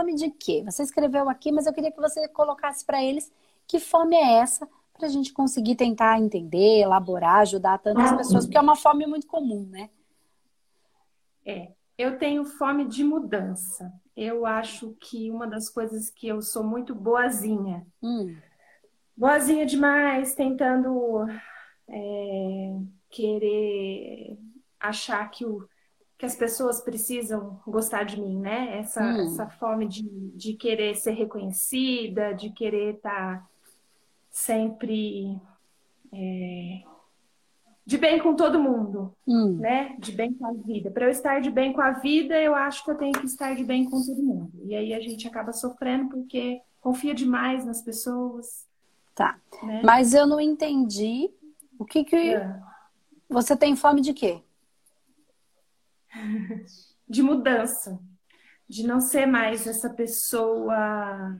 fome de quê? Você escreveu aqui, mas eu queria que você colocasse para eles que fome é essa, para a gente conseguir tentar entender, elaborar, ajudar tantas pessoas, porque é uma fome muito comum, né? É, eu tenho fome de mudança. Eu acho que uma das coisas que eu sou muito boazinha. Hum. Boazinha demais, tentando é, querer achar que, o, que as pessoas precisam gostar de mim, né? Essa, hum. essa fome de, de querer ser reconhecida, de querer estar tá sempre é, de bem com todo mundo, hum. né? De bem com a vida. Para eu estar de bem com a vida, eu acho que eu tenho que estar de bem com todo mundo. E aí a gente acaba sofrendo porque confia demais nas pessoas. Tá. Né? Mas eu não entendi o que que é. você tem fome de quê? De mudança, de não ser mais essa pessoa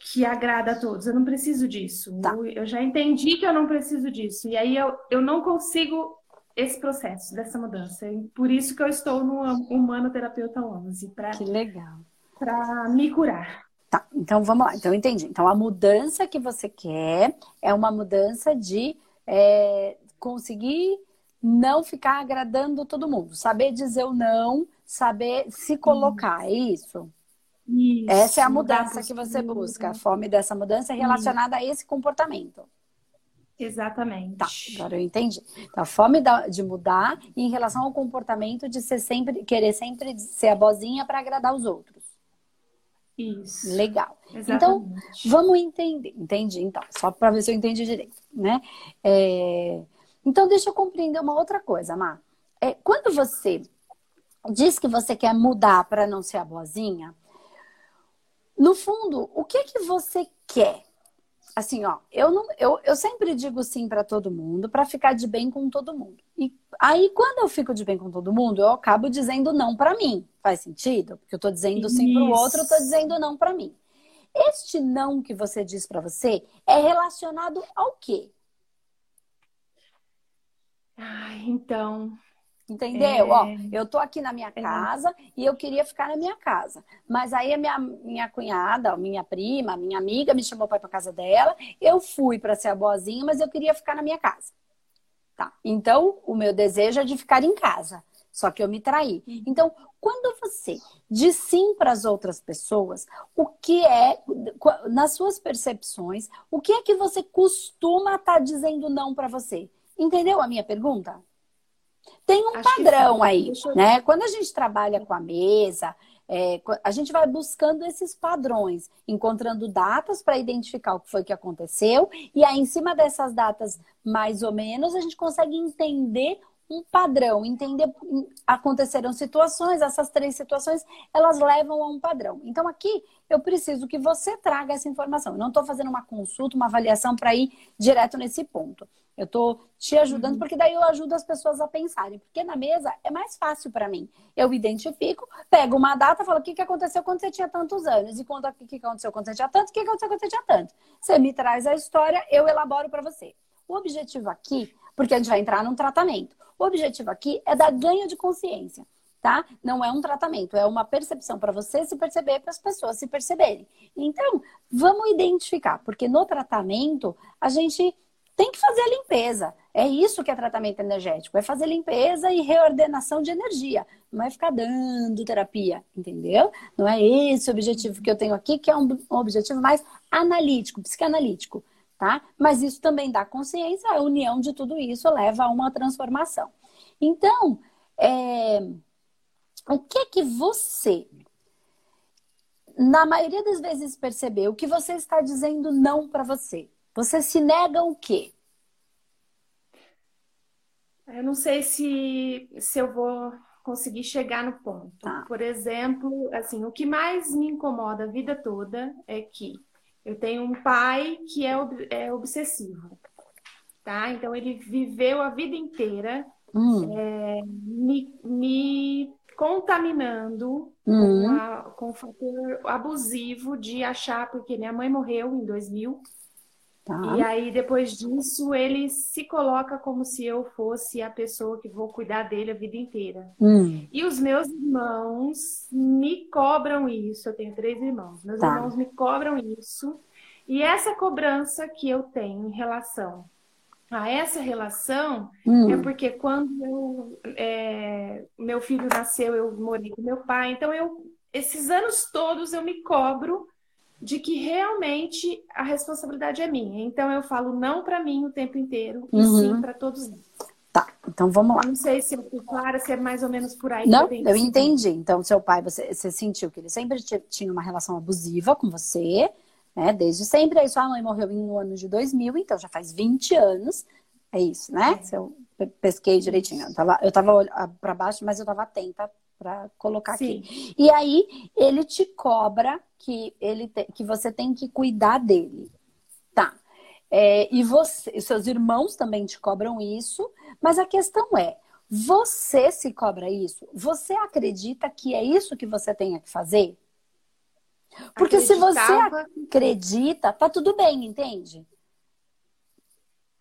que agrada a todos. Eu não preciso disso. Tá. Eu, eu, já entendi que eu não preciso disso. E aí eu, eu não consigo esse processo dessa mudança. E por isso que eu estou no Humanoterapeuta 11. Pra, que legal. Para me curar. Tá, então vamos lá. Então entendi. Então a mudança que você quer é uma mudança de é, conseguir não ficar agradando todo mundo. Saber dizer o não, saber se colocar, é isso? Isso, Essa é a mudança que você busca. A fome dessa mudança é relacionada a esse comportamento. Exatamente. Tá, agora eu entendi. Então, a fome de mudar em relação ao comportamento de ser sempre, querer sempre ser a bozinha para agradar os outros. Isso. Legal. Então, Exatamente. Então, vamos entender. Entendi, então. Só para ver se eu entendi direito, né? É... Então, deixa eu compreender uma outra coisa, Má. É, quando você diz que você quer mudar para não ser a boazinha, no fundo, o que que você quer? Assim, ó, eu, não, eu, eu sempre digo sim para todo mundo, para ficar de bem com todo mundo. E aí, quando eu fico de bem com todo mundo, eu acabo dizendo não para mim. Faz sentido? Porque eu tô dizendo Isso. sim pro outro, eu tô dizendo não para mim. Este não que você diz para você é relacionado ao quê? Ah, então, Entendeu? É... Ó, eu tô aqui na minha casa é. e eu queria ficar na minha casa. Mas aí a minha, minha cunhada, minha prima, minha amiga me chamou para ir pra casa dela. Eu fui para ser a boazinha, mas eu queria ficar na minha casa. Tá. Então, o meu desejo é de ficar em casa. Só que eu me traí. Uhum. Então, quando você diz sim para as outras pessoas, o que é, nas suas percepções, o que é que você costuma estar tá dizendo não para você? Entendeu a minha pergunta? Tem um Acho padrão aí, eu... né? Quando a gente trabalha com a mesa, é, a gente vai buscando esses padrões, encontrando datas para identificar o que foi que aconteceu, e aí, em cima dessas datas, mais ou menos, a gente consegue entender um padrão, entender aconteceram situações, essas três situações, elas levam a um padrão. Então aqui eu preciso que você traga essa informação. Eu não estou fazendo uma consulta, uma avaliação para ir direto nesse ponto. Eu estou te ajudando, uhum. porque daí eu ajudo as pessoas a pensarem. Porque na mesa é mais fácil para mim. Eu identifico, pego uma data, falo o que, que aconteceu quando você tinha tantos anos. E quando, o que, que aconteceu quando você tinha tanto, o que, que aconteceu quando você tinha tanto. Você me traz a história, eu elaboro para você. O objetivo aqui, porque a gente vai entrar num tratamento. O objetivo aqui é dar ganho de consciência. Tá? Não é um tratamento, é uma percepção para você se perceber, para as pessoas se perceberem. Então, vamos identificar, porque no tratamento a gente tem que fazer a limpeza. É isso que é tratamento energético, é fazer limpeza e reordenação de energia. Não é ficar dando terapia, entendeu? Não é esse o objetivo que eu tenho aqui, que é um, objetivo mais analítico, psicanalítico, tá? Mas isso também dá consciência, a união de tudo isso leva a uma transformação. Então, é... o que que você, na maioria das vezes, percebeu que você está dizendo não para você? Você se nega o quê? Eu não sei se, se eu vou conseguir chegar no ponto. Tá. Por exemplo, assim, o que mais me incomoda a vida toda é que eu tenho um pai que é, é obsessivo, tá? Então ele viveu a vida inteira hum. é, me, me, contaminando hum. com, a, com o fator abusivo de achar porque minha mãe morreu em 2000 Tá. E aí, depois disso, ele se coloca como se eu fosse a pessoa que vou cuidar dele a vida inteira. Hum. E os meus irmãos me cobram isso. Eu tenho três irmãos. Meus tá. irmãos me cobram isso. E essa cobrança que eu tenho em relação a essa relação hum. é porque quando eu, é, meu filho nasceu, eu morei com meu pai. Então, eu, esses anos todos eu me cobro de que realmente a responsabilidade é minha. Então eu falo não para mim o tempo inteiro e uhum. sim para todos eles. Tá, então vamos lá. Não sei se eu fui clara, se é mais ou menos por aí. Não, eu, eu entendi. Então, seu pai, você, você sentiu que ele sempre tinha uma relação abusiva com você, né? Desde sempre. Aí sua mãe morreu no ano de 2000, então já faz 20 anos. É isso, né? É. Se eu pesquei direitinho. Eu tava, eu tava para baixo, mas eu tava atenta para colocar Sim. aqui. E aí ele te cobra que ele te, que você tem que cuidar dele. Tá. É, e você, seus irmãos também te cobram isso, mas a questão é, você se cobra isso? Você acredita que é isso que você tem que fazer? Porque se você acredita, tá tudo bem, entende?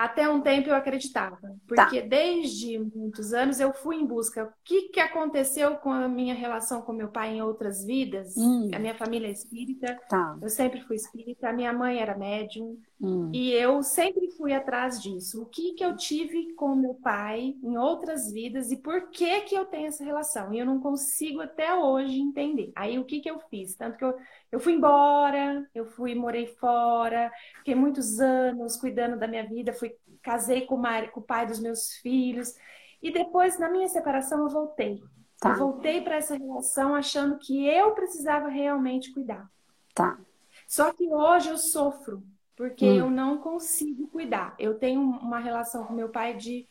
Até um tempo eu acreditava, porque tá. desde muitos anos eu fui em busca. O que, que aconteceu com a minha relação com meu pai em outras vidas? Hum. A minha família é espírita, tá. eu sempre fui espírita, a minha mãe era médium, hum. e eu sempre fui atrás disso. O que, que eu tive com meu pai em outras vidas e por que, que eu tenho essa relação? E eu não consigo até hoje entender. Aí o que, que eu fiz? Tanto que eu, eu fui embora, eu fui, morei fora, fiquei muitos anos cuidando da minha vida, fui casei com, o, com o pai dos meus filhos. E depois, na minha separação, eu voltei. Tá. Eu voltei para essa relação achando que eu precisava realmente cuidar. Tá. Só que hoje eu sofro, porque hum. eu não consigo cuidar. Eu tenho uma relação com meu pai de,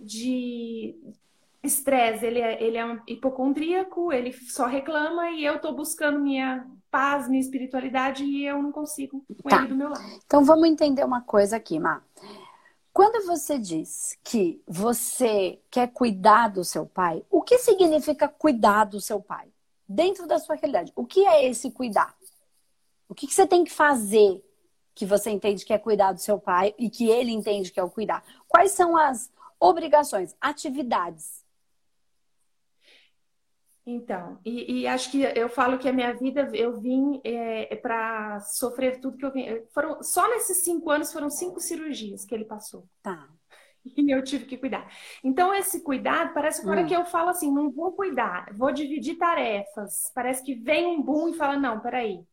de estresse. Ele é, ele é um hipocondríaco, ele só reclama e eu estou buscando minha paz, minha espiritualidade e eu não consigo com tá. ele do meu lado. Então vamos entender uma coisa aqui, Má. Quando você diz que você quer cuidar do seu pai, o que significa cuidar do seu pai? Dentro da sua realidade, o que é esse cuidar? O que, que você tem que fazer que você entende que é cuidar do seu pai e que ele entende que é o cuidar? Quais são as obrigações, atividades então, e, e, acho que eu falo que a minha vida eu vim é, é para sofrer tudo que eu vim. Foram, só nesses cinco anos foram cinco cirurgias que ele passou. Tá. E eu tive que cuidar. Então, esse cuidado, parece que hora hum. que eu falo assim, não vou cuidar, vou dividir tarefas. Parece que vem um boom e fala, não, peraí,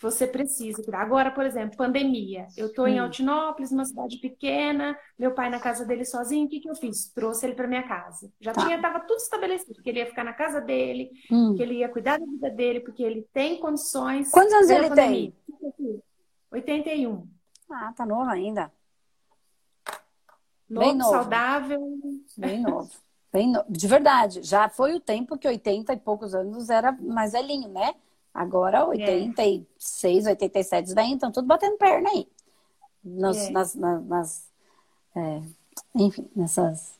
você precisa cuidar. Agora, por exemplo, pandemia. Eu estou em Altinópolis, uma cidade pequena, meu pai na casa dele sozinho. O que, que eu fiz? Trouxe ele para minha casa. Já tá. tinha, estava tudo estabelecido, que ele ia ficar na casa dele, hum. que ele ia cuidar da vida dele, porque ele tem condições. Quantos anos ele pandemia. tem? 81. Ah, tá novo ainda. Novo, Bem novo. saudável. Bem novo. Bem no... De verdade, já foi o tempo que 80 e poucos anos era mais velhinho, né? Agora, 86, é. 87 daí, então tudo batendo perna aí. Nos, é. Nas, nas, nas é, enfim, nessas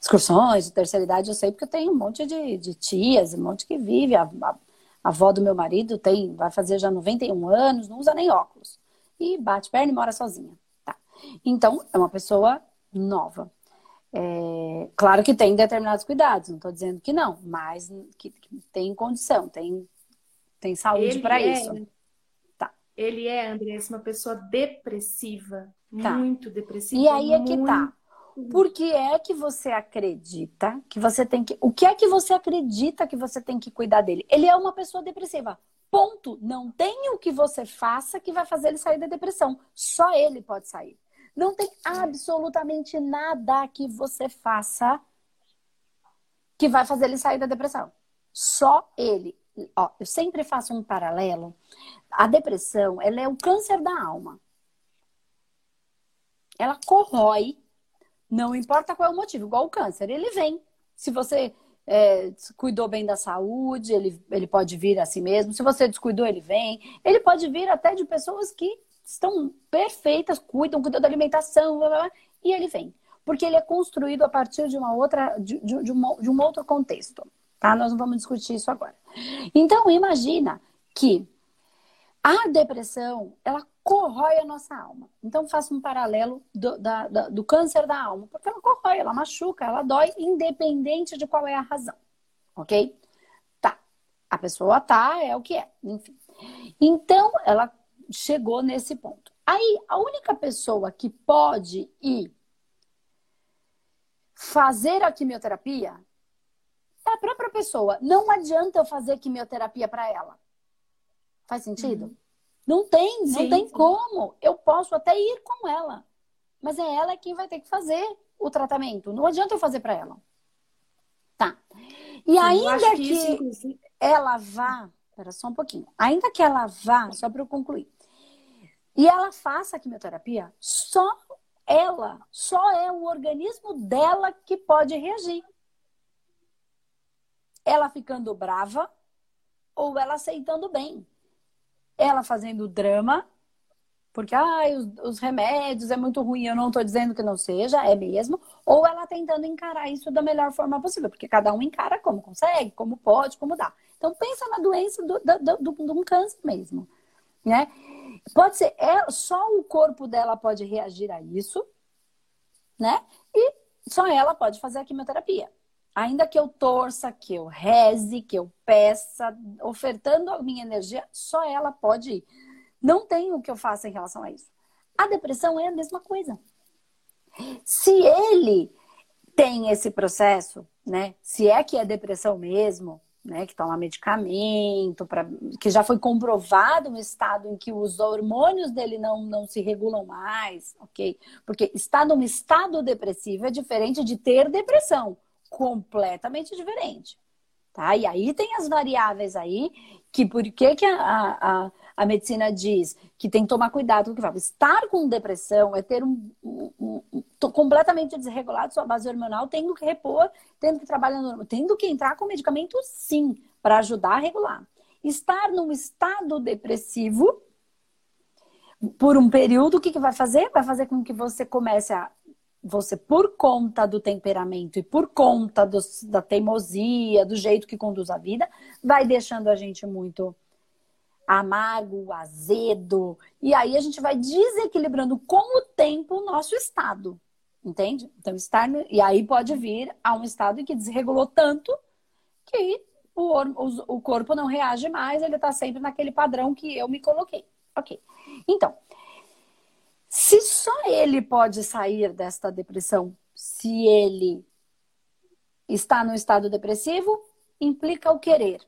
excursões de terceira idade, eu sei porque eu tenho um monte de, de tias, um monte que vive. A, a, a, avó do meu marido tem, vai fazer já 91 anos, não usa nem óculos. E bate perna e mora sozinha. Tá. Então, é uma pessoa nova. É, claro que tem determinados cuidados, não estou dizendo que não, mas que, que tem condição, tem tem saúde para é, isso. Tá. Ele é, Andressa, uma pessoa depressiva. Tá. Muito depressiva. E aí é que tá. Por que é que você acredita que você tem que. O que é que você acredita que você tem que cuidar dele? Ele é uma pessoa depressiva. Ponto. Não tem o que você faça que vai fazer ele sair da depressão. Só ele pode sair. Não tem absolutamente nada que você faça que vai fazer ele sair da depressão. Só ele ó, eu sempre faço um paralelo. A depressão, ela é o câncer da alma. Ela corrói, não importa qual é o motivo, igual o câncer, ele vem. Se você é, cuidou bem da saúde, ele, ele pode vir a si mesmo. Se você descuidou, ele vem. Ele pode vir até de pessoas que estão perfeitas, cuidam, cuidam da alimentação, blá, blá, blá, e ele vem. Porque ele é construído a partir de uma outra, de, de, de, uma, de um outro contexto. Tá? Nós não vamos discutir isso agora. Então, imagina que A depressão, ela corrói a nossa alma. Então, faço um paralelo do, da, da, do câncer da alma, porque ela corrói, ela machuca, ela dói, independente de qual é a razão. Ok? Tá. A pessoa tá, é o que é, enfim. Então, ela chegou nesse ponto. Aí, a única pessoa que pode ir fazer a quimioterapia é a própria pessoa. Não adianta eu fazer quimioterapia para ela. Faz sentido? Uhum. Não tem, sim, não tem sim. como. Eu posso até ir com ela, mas é ela quem vai ter que fazer o tratamento. Não adianta eu fazer para ela. Tá. E sim, ainda que, que isso, ela vá, espera só um pouquinho. Ainda que ela vá, só para eu concluir. E ela faça a quimioterapia, só ela, só é o organismo dela que pode reagir. Ela ficando brava ou ela aceitando bem ela fazendo drama, porque ai, os, os, remédios é muito ruim, eu não estou dizendo que não seja, é mesmo, ou ela tentando encarar isso da melhor forma possível, porque cada um encara como consegue, como pode, como dá. Então pensa na doença do, do, do, do um câncer mesmo, né? Pode ser, é, só o corpo dela pode reagir a isso, né? E só ela pode fazer a quimioterapia. Ainda que eu torça, que eu reze, que eu peça, ofertando a minha energia, só ela pode ir. Não tem o que eu faça em relação a isso. A depressão é a mesma coisa. Se ele tem esse processo, né? Se é que é depressão mesmo, né? Que toma medicamento, pra, que já foi comprovado um estado em que os hormônios dele não, não se regulam mais, ok? Porque estar num estado depressivo é diferente de ter depressão completamente diferente. Tá? E aí tem as variáveis aí, que por que, que a, a, a medicina diz que tem que tomar cuidado com o que fala. Estar com depressão é ter um, um, um, um completamente desregulado sua base hormonal, tendo que repor, tendo que trabalhar, no, tendo que entrar com medicamento sim, para ajudar a regular. Estar num estado depressivo por um período, o que, que vai fazer? Vai fazer com que você comece a você, por conta do temperamento e por conta do, da teimosia, do jeito que conduz a vida, vai deixando a gente muito amargo, azedo. E aí a gente vai desequilibrando com o tempo o nosso estado. Entende? Então, estar. No... E aí pode vir a um estado em que desregulou tanto que o, o, o corpo não reage mais, ele está sempre naquele padrão que eu me coloquei. Ok. Então, se só ele pode sair desta depressão se ele está no estado depressivo, implica o querer.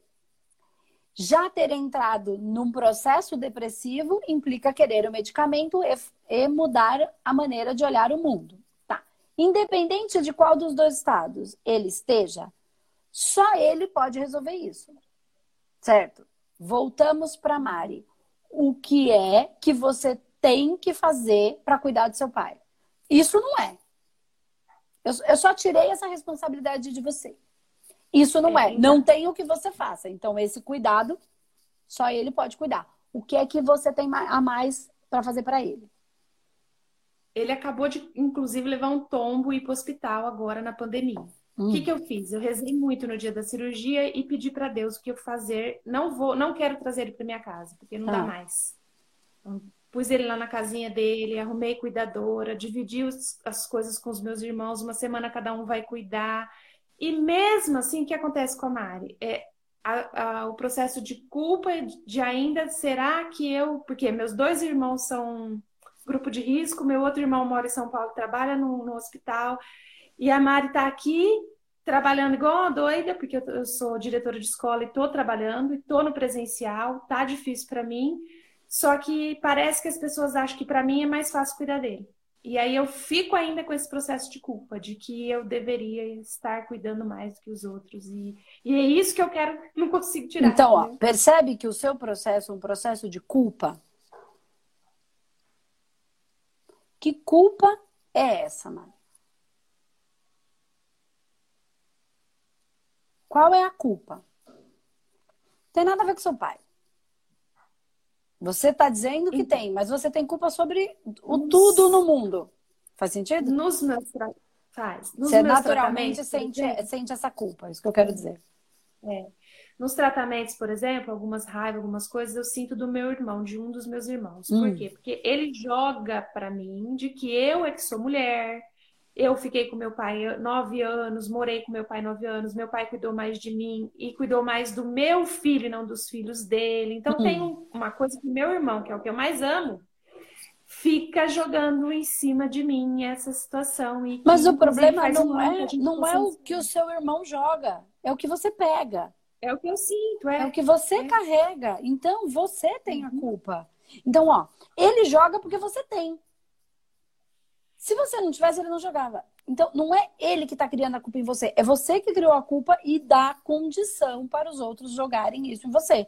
Já ter entrado num processo depressivo implica querer o medicamento e, e mudar a maneira de olhar o mundo. Tá. Independente de qual dos dois estados ele esteja, só ele pode resolver isso. Certo? Voltamos para Mari. O que é que você tem que fazer para cuidar do seu pai. Isso não é. Eu, eu, só tirei essa responsabilidade de você. Isso não é. Não tem o que você faça. Então, esse cuidado, só ele pode cuidar. O que é que você tem a mais para fazer para ele? Ele acabou de, inclusive, levar um tombo e ir para o hospital agora na pandemia. O que, hum. que eu fiz? Eu rezei muito no dia da cirurgia e pedi para Deus o que eu fazer. Não vou, não quero trazer ele para minha casa, porque não ah. dá mais. Pus ele lá na casinha dele, arrumei cuidadora, dividi os, as coisas com os meus irmãos, uma semana cada um vai cuidar. E mesmo assim, o que acontece com a Mari? É, a, a, o processo de culpa de ainda, será que eu... Porque meus dois irmãos são grupo de risco, meu outro irmão mora em São Paulo, trabalha no, no hospital, e a Mari está aqui trabalhando igual uma doida, porque eu, eu sou diretora de escola e estou trabalhando, e estou no presencial, tá difícil para mim, só que parece que as pessoas acham que para mim é mais fácil cuidar dele. E aí eu fico ainda com esse processo de culpa, de que eu deveria estar cuidando mais do que os outros. E, e é isso que eu quero, não consigo tirar. Então, ó, percebe que o seu processo é um processo de culpa? Que culpa é essa, Mari? Qual é a culpa? Tem nada a ver com seu pai. Você está dizendo que tem, mas você tem culpa sobre o tudo no mundo. Faz sentido? Nos meus faz. Nos você meus naturalmente sente, sente essa culpa, é isso que eu quero dizer. É. Nos tratamentos, por exemplo, algumas raivas, algumas coisas eu sinto do meu irmão, de um dos meus irmãos. Por hum. quê? Porque ele joga para mim de que eu é que sou mulher, eu fiquei com meu pai nove anos, morei com meu pai nove anos, meu pai cuidou mais de mim e cuidou mais do meu filho e não dos filhos dele. Então uhum. tem uma coisa que meu irmão, que é o que eu mais amo, fica jogando em cima de mim essa situação. E Mas o problema não é, não é o que o seu irmão joga, é o que você pega. É o que eu sinto, é. É o que você é. carrega. Então, você tem a uhum. culpa. Então, ó, ele joga porque você tem. Se você não tivesse, ele não jogava. Então, não é ele que está criando a culpa em você. É você que criou a culpa e dá condição para os outros jogarem isso em você.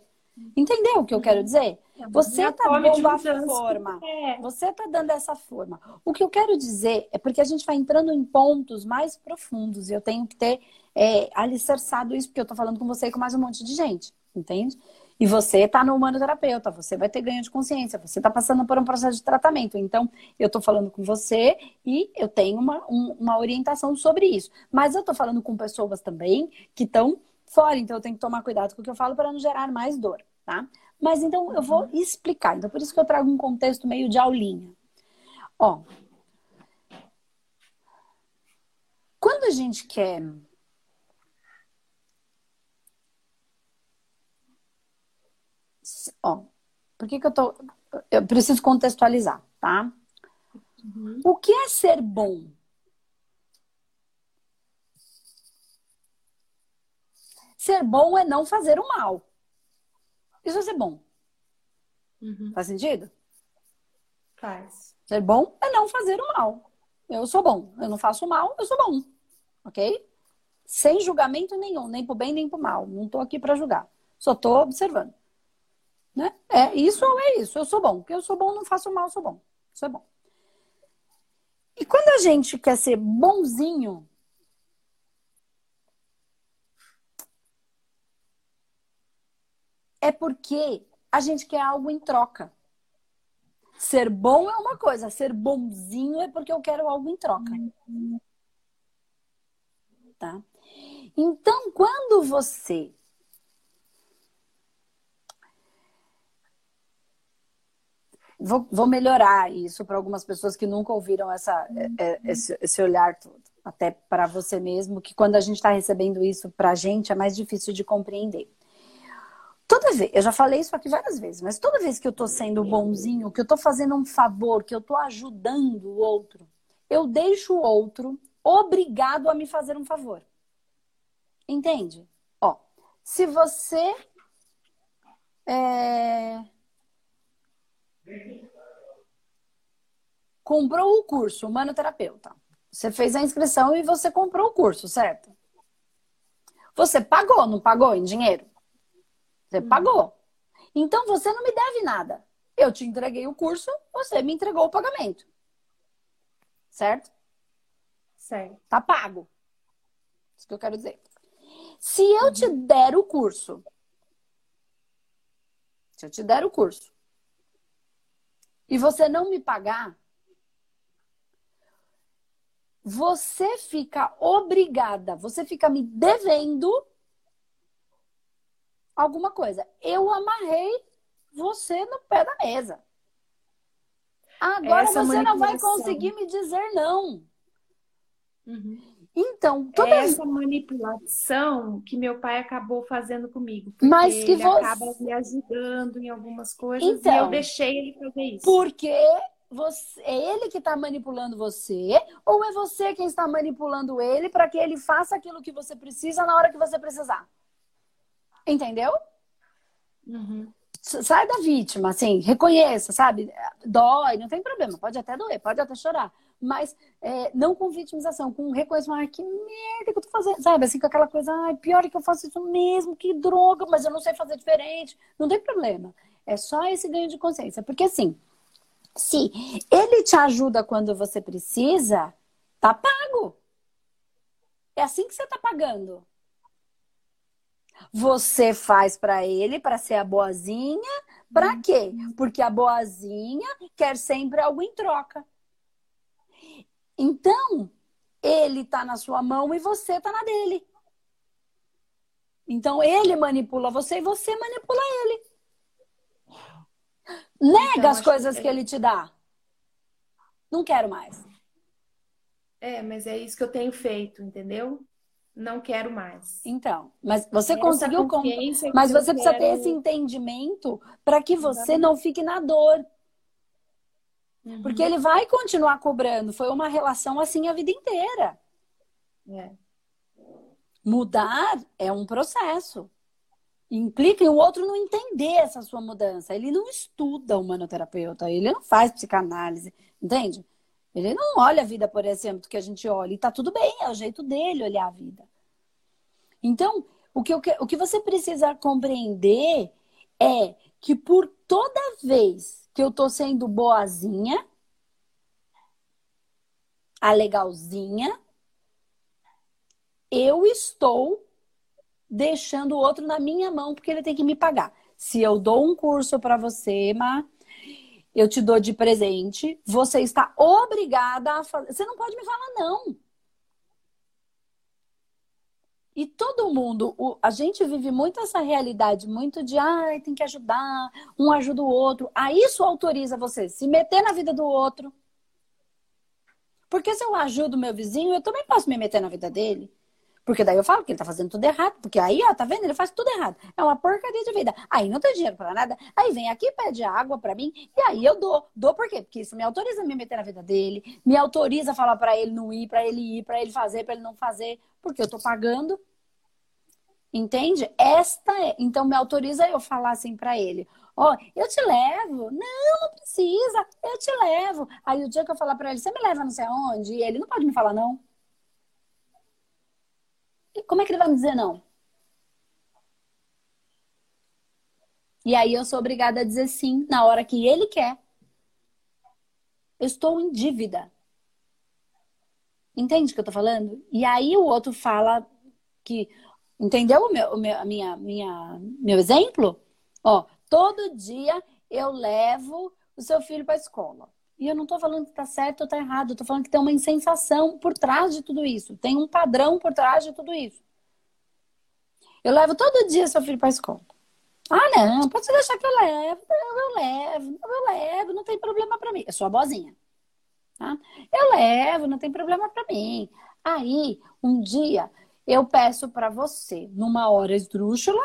Entendeu o que eu quero dizer? É, você está dando a forma. É. Você está dando essa forma. O que eu quero dizer é porque a gente vai entrando em pontos mais profundos e eu tenho que ter é, alicerçado isso, porque eu estou falando com você e com mais um monte de gente, entende? E você está no humanoterapeuta, você vai ter ganho de consciência, você está passando por um processo de tratamento. Então, eu estou falando com você e eu tenho uma, um, uma orientação sobre isso. Mas eu estou falando com pessoas também que estão fora, então eu tenho que tomar cuidado com o que eu falo para não gerar mais dor, tá? Mas então eu vou uhum. explicar. Então, por isso que eu trago um contexto meio de aulinha. Ó. Quando a gente quer Ó, por que, que eu tô. Eu preciso contextualizar, tá? Uhum. O que é ser bom? Ser bom é não fazer o mal. Isso é ser bom. Uhum. Faz sentido? Faz. Ser bom é não fazer o mal. Eu sou bom. Eu não faço mal, eu sou bom. Ok? Sem julgamento nenhum, nem pro bem nem pro mal. Não tô aqui para julgar. Só tô observando. Né? É isso ou é isso? Eu sou bom. Porque eu sou bom, não faço mal, sou bom. Isso é bom. E quando a gente quer ser bonzinho, é porque a gente quer algo em troca. Ser bom é uma coisa, ser bonzinho é porque eu quero algo em troca. Tá? Então, quando você Vou, vou melhorar isso para algumas pessoas que nunca ouviram essa, é, é, esse, esse olhar todo. Até para você mesmo, que quando a gente está recebendo isso para a gente é mais difícil de compreender. Toda vez, eu já falei isso aqui várias vezes, mas toda vez que eu estou sendo bonzinho, que eu estou fazendo um favor, que eu estou ajudando o outro, eu deixo o outro obrigado a me fazer um favor. Entende? Ó, se você é, Comprou o curso, humanoterapeuta. Você fez a inscrição e você comprou o curso, certo? Você pagou, não pagou em dinheiro? Você uhum. pagou. Então você não me deve nada. Eu te entreguei o curso, você me entregou o pagamento. Certo? Certo. Tá pago. Isso que eu quero dizer. Se eu uhum. te der o curso, se eu te der o curso, e você não me pagar, você fica obrigada, você fica me devendo alguma coisa. Eu amarrei você no pé da mesa. Agora Essa você não vai conseguir me dizer não. Uhum. Então, toda essa manipulação que meu pai acabou fazendo comigo. Mas que ele você... acaba me ajudando em algumas coisas então, e eu deixei ele fazer isso. Porque você, é ele que está manipulando você ou é você quem está manipulando ele para que ele faça aquilo que você precisa na hora que você precisar? Entendeu? Uhum. Sai da vítima, assim, reconheça, sabe? Dói, não tem problema, pode até doer, pode até chorar mas é, não com vitimização, com reconhecimento, ah, que merda que eu tô fazendo, sabe? Assim, com aquela coisa, ai, pior é que eu faço isso mesmo, que droga, mas eu não sei fazer diferente. Não tem problema. É só esse ganho de consciência. Porque assim, se ele te ajuda quando você precisa, tá pago. É assim que você tá pagando. Você faz para ele para ser a boazinha, para quê? Porque a boazinha quer sempre algo em troca. Então, ele está na sua mão e você está na dele. Então ele manipula você e você manipula ele. Nega então, as coisas que, que ele te dá. Não quero mais. É, mas é isso que eu tenho feito, entendeu? Não quero mais. Então, mas você Essa conseguiu. Mas você precisa quero... ter esse entendimento para que você não fique na dor. Uhum. Porque ele vai continuar cobrando. Foi uma relação assim a vida inteira. É. Mudar é um processo. Implica em o outro não entender essa sua mudança. Ele não estuda o humanoterapeuta, ele não faz psicanálise, entende? Ele não olha a vida por esse âmbito que a gente olha. E tá tudo bem, é o jeito dele olhar a vida. Então, o que, eu, o que você precisa compreender é que por toda vez que eu tô sendo boazinha, a legalzinha, eu estou deixando o outro na minha mão porque ele tem que me pagar. Se eu dou um curso para você, Ma, eu te dou de presente, você está obrigada a fazer. Você não pode me falar não. E todo mundo, a gente vive muito essa realidade, muito de, ai, ah, tem que ajudar, um ajuda o outro. Aí isso autoriza você se meter na vida do outro. Porque se eu ajudo meu vizinho, eu também posso me meter na vida dele. Porque daí eu falo que ele tá fazendo tudo errado. Porque aí, ó, tá vendo? Ele faz tudo errado. É uma porcaria de vida. Aí não tem dinheiro para nada. Aí vem aqui, pede água para mim. E aí eu dou. Dou por quê? Porque isso me autoriza a me meter na vida dele. Me autoriza a falar para ele não ir, para ele ir, para ele fazer, para ele não fazer. Porque eu tô pagando. Entende? Esta é. Então me autoriza eu falar assim para ele. Ó, oh, eu te levo. Não, não precisa. Eu te levo. Aí o dia que eu falar para ele, você me leva não sei aonde? E ele não pode me falar não. Como é que ele vai me dizer não? E aí eu sou obrigada a dizer sim na hora que ele quer. Eu estou em dívida. Entende o que eu tô falando? E aí o outro fala que. Entendeu o meu, o meu, a minha, minha, meu exemplo? Ó, todo dia eu levo o seu filho para a escola. E eu não estou falando que está certo ou está errado, eu estou falando que tem uma insensação por trás de tudo isso. Tem um padrão por trás de tudo isso. Eu levo todo dia seu filho para a escola. Ah, não, pode deixar que eu levo. Eu, levo, eu levo, não tem problema para mim. Eu sou a bozinha. Tá? Eu levo, não tem problema para mim. Aí, um dia, eu peço para você, numa hora esdrúxula,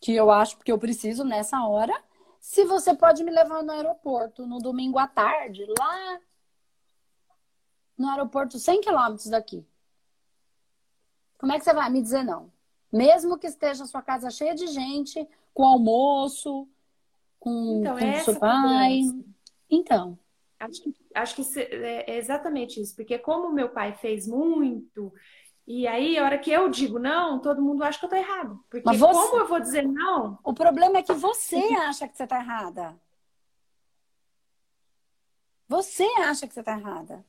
que eu acho que eu preciso nessa hora, se você pode me levar no aeroporto no domingo à tarde, lá no aeroporto 100 quilômetros daqui. Como é que você vai me dizer não? Mesmo que esteja a sua casa cheia de gente, com almoço, com, então, com seu pai. Então. Acho que, acho que é exatamente isso, porque como meu pai fez muito, e aí, a hora que eu digo não, todo mundo acha que eu tô errado. Porque Mas você... como eu vou dizer não? O problema é que você acha que você tá errada. Você acha que você tá errada.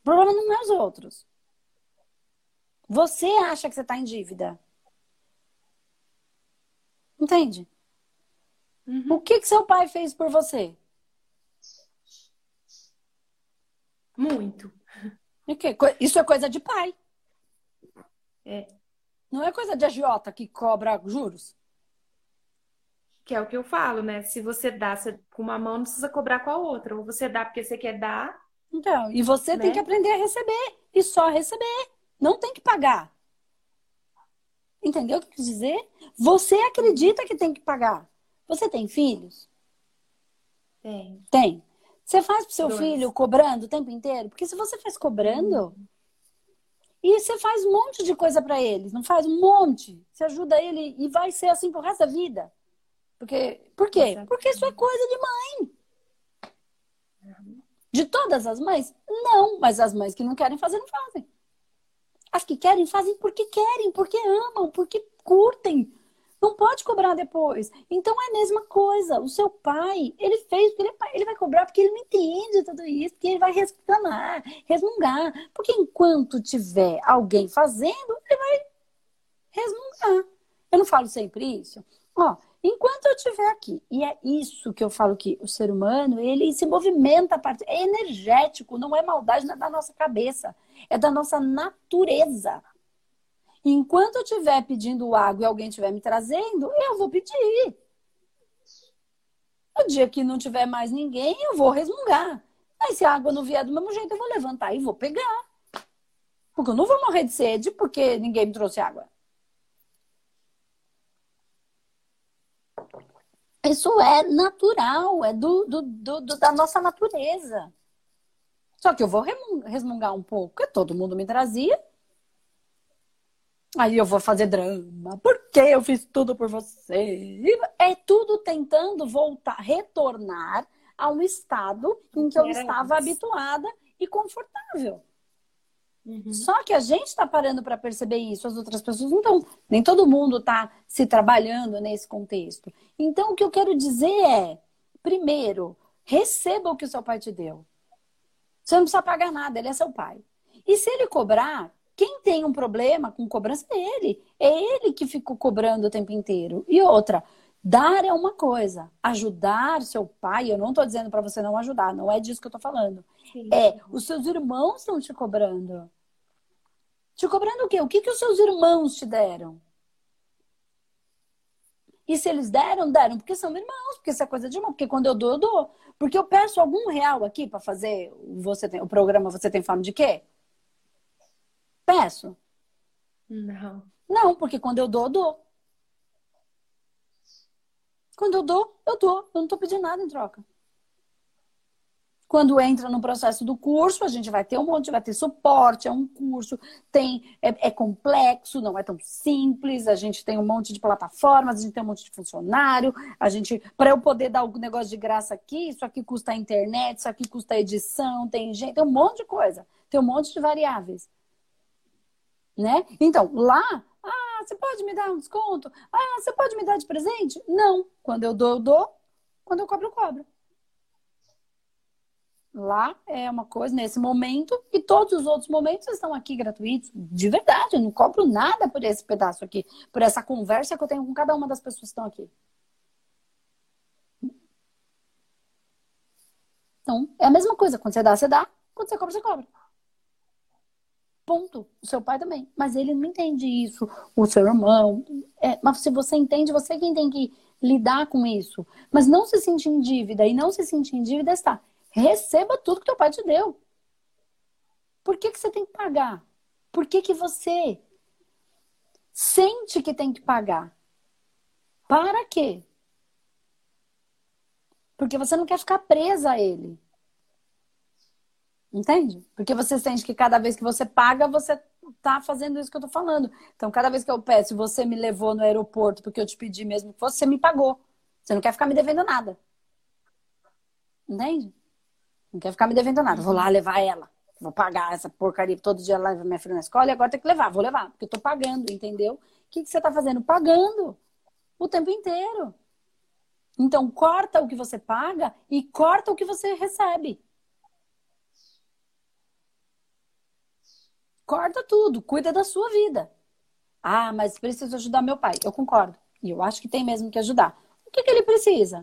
O problema não é os outros. Você acha que você tá em dívida. Entende? Uhum. O que que seu pai fez por você? Muito. Isso é coisa de pai. É. Não é coisa de agiota que cobra juros? Que é o que eu falo, né? Se você dá com uma mão, não precisa cobrar com a outra. Ou você dá porque você quer dar. Então, e você né? tem que aprender a receber. E só receber. Não tem que pagar. Entendeu o que eu quis dizer? Você acredita que tem que pagar. Você tem filhos? Tem. Tem. Você faz pro seu Dois. filho cobrando o tempo inteiro? Porque se você faz cobrando, hum. E você faz um monte de coisa para eles, não faz um monte. Você ajuda ele e vai ser assim pro resto da vida. Porque, por quê? Porque isso é coisa de mãe. De todas as mães? Não, mas as mães que não querem fazer, não fazem. As que querem, fazem porque querem, porque amam, porque curtem, não pode cobrar depois. Então é a mesma coisa. O seu pai, ele fez porque ele, é ele vai cobrar porque ele não entende tudo isso, porque ele vai reclamar, resmungar. Porque enquanto tiver alguém fazendo, ele vai resmungar. Eu não falo sempre isso. Ó, enquanto eu estiver aqui, e é isso que eu falo que o ser humano, ele se movimenta a partir, é energético, não é maldade, não é da nossa cabeça, é da nossa natureza. Enquanto eu estiver pedindo água e alguém estiver me trazendo, eu vou pedir. O dia que não tiver mais ninguém, eu vou resmungar. Aí se a água não vier do mesmo jeito, eu vou levantar e vou pegar. Porque eu não vou morrer de sede porque ninguém me trouxe água. Isso é natural, é do, do, do, do, da nossa natureza. Só que eu vou resmungar um pouco, porque todo mundo me trazia. Aí eu vou fazer drama, porque eu fiz tudo por você. É tudo tentando voltar, retornar ao estado em que eu estava habituada e confortável. Uhum. Só que a gente está parando para perceber isso, as outras pessoas não estão. Nem todo mundo está se trabalhando nesse contexto. Então, o que eu quero dizer é: primeiro, receba o que o seu pai te deu. Você não precisa pagar nada, ele é seu pai. E se ele cobrar, quem tem um problema com cobrança é ele. É ele que ficou cobrando o tempo inteiro. E outra, dar é uma coisa. Ajudar seu pai, eu não estou dizendo para você não ajudar, não é disso que eu estou falando. Sim. É, os seus irmãos estão te cobrando. Te cobrando o quê? O que, que os seus irmãos te deram? E se eles deram, deram porque são irmãos, porque isso é coisa de irmão. Porque quando eu dou, eu dou. Porque eu peço algum real aqui para fazer você tem, o programa Você Tem Fome de quê? Peço? Não. Não, porque quando eu dou, eu dou. Quando eu dou, eu dou. Eu não estou pedindo nada em troca. Quando entra no processo do curso, a gente vai ter um monte, vai ter suporte, é um curso, tem é, é complexo, não é tão simples, a gente tem um monte de plataformas, a gente tem um monte de funcionário, a gente, para eu poder dar o negócio de graça aqui, isso aqui custa a internet, isso aqui custa a edição, tem gente, tem um monte de coisa, tem um monte de variáveis né? Então, lá, ah, você pode me dar um desconto? Ah, você pode me dar de presente? Não. Quando eu dou, eu dou. Quando eu cobro, eu cobro. Lá é uma coisa nesse momento e todos os outros momentos estão aqui gratuitos. De verdade, eu não cobro nada por esse pedaço aqui, por essa conversa que eu tenho com cada uma das pessoas que estão aqui. Então, é a mesma coisa. Quando você dá, você dá. Quando você cobra, você cobra. Ponto. O seu pai também. Mas ele não entende isso. O seu irmão. É, mas se você entende, você é quem tem que lidar com isso. Mas não se sentir em dívida. E não se sentir em dívida está. Receba tudo que teu pai te deu. Por que, que você tem que pagar? Por que, que você sente que tem que pagar? Para quê? Porque você não quer ficar presa a ele. Entende? Porque você sente que cada vez que você paga, você tá fazendo isso que eu tô falando. Então, cada vez que eu peço, você me levou no aeroporto porque eu te pedi mesmo que fosse, você me pagou. Você não quer ficar me devendo nada. Entende? Não quer ficar me devendo nada. Vou lá levar ela. Vou pagar essa porcaria. Todo dia leva minha filha na escola e agora tem que levar. Vou levar, porque eu tô pagando, entendeu? O que, que você tá fazendo? Pagando. O tempo inteiro. Então, corta o que você paga e corta o que você recebe. Corta tudo, cuida da sua vida. Ah, mas preciso ajudar meu pai. Eu concordo. E eu acho que tem mesmo que ajudar. O que, que ele precisa?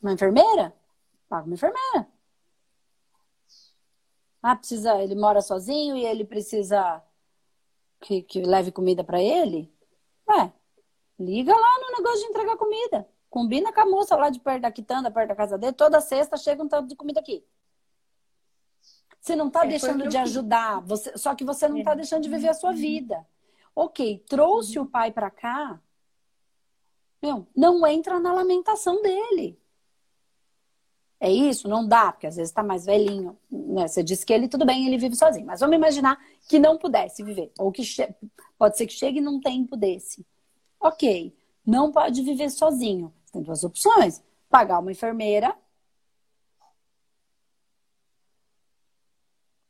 Uma enfermeira? Paga uma enfermeira. Ah, precisa, ele mora sozinho e ele precisa que, que leve comida para ele? Ué, liga lá no negócio de entregar comida. Combina com a moça lá de perto da quitanda, perto da casa dele. Toda sexta chega um tanto de comida aqui. Você não está é, deixando de ajudar, você, só que você não está é. deixando de viver a sua vida. Ok, trouxe o pai para cá, meu, não entra na lamentação dele. É isso? Não dá, porque às vezes está mais velhinho. Né? Você disse que ele, tudo bem, ele vive sozinho. Mas vamos imaginar que não pudesse viver. Ou que pode ser que chegue não tempo desse. Ok, não pode viver sozinho. Tem duas opções: pagar uma enfermeira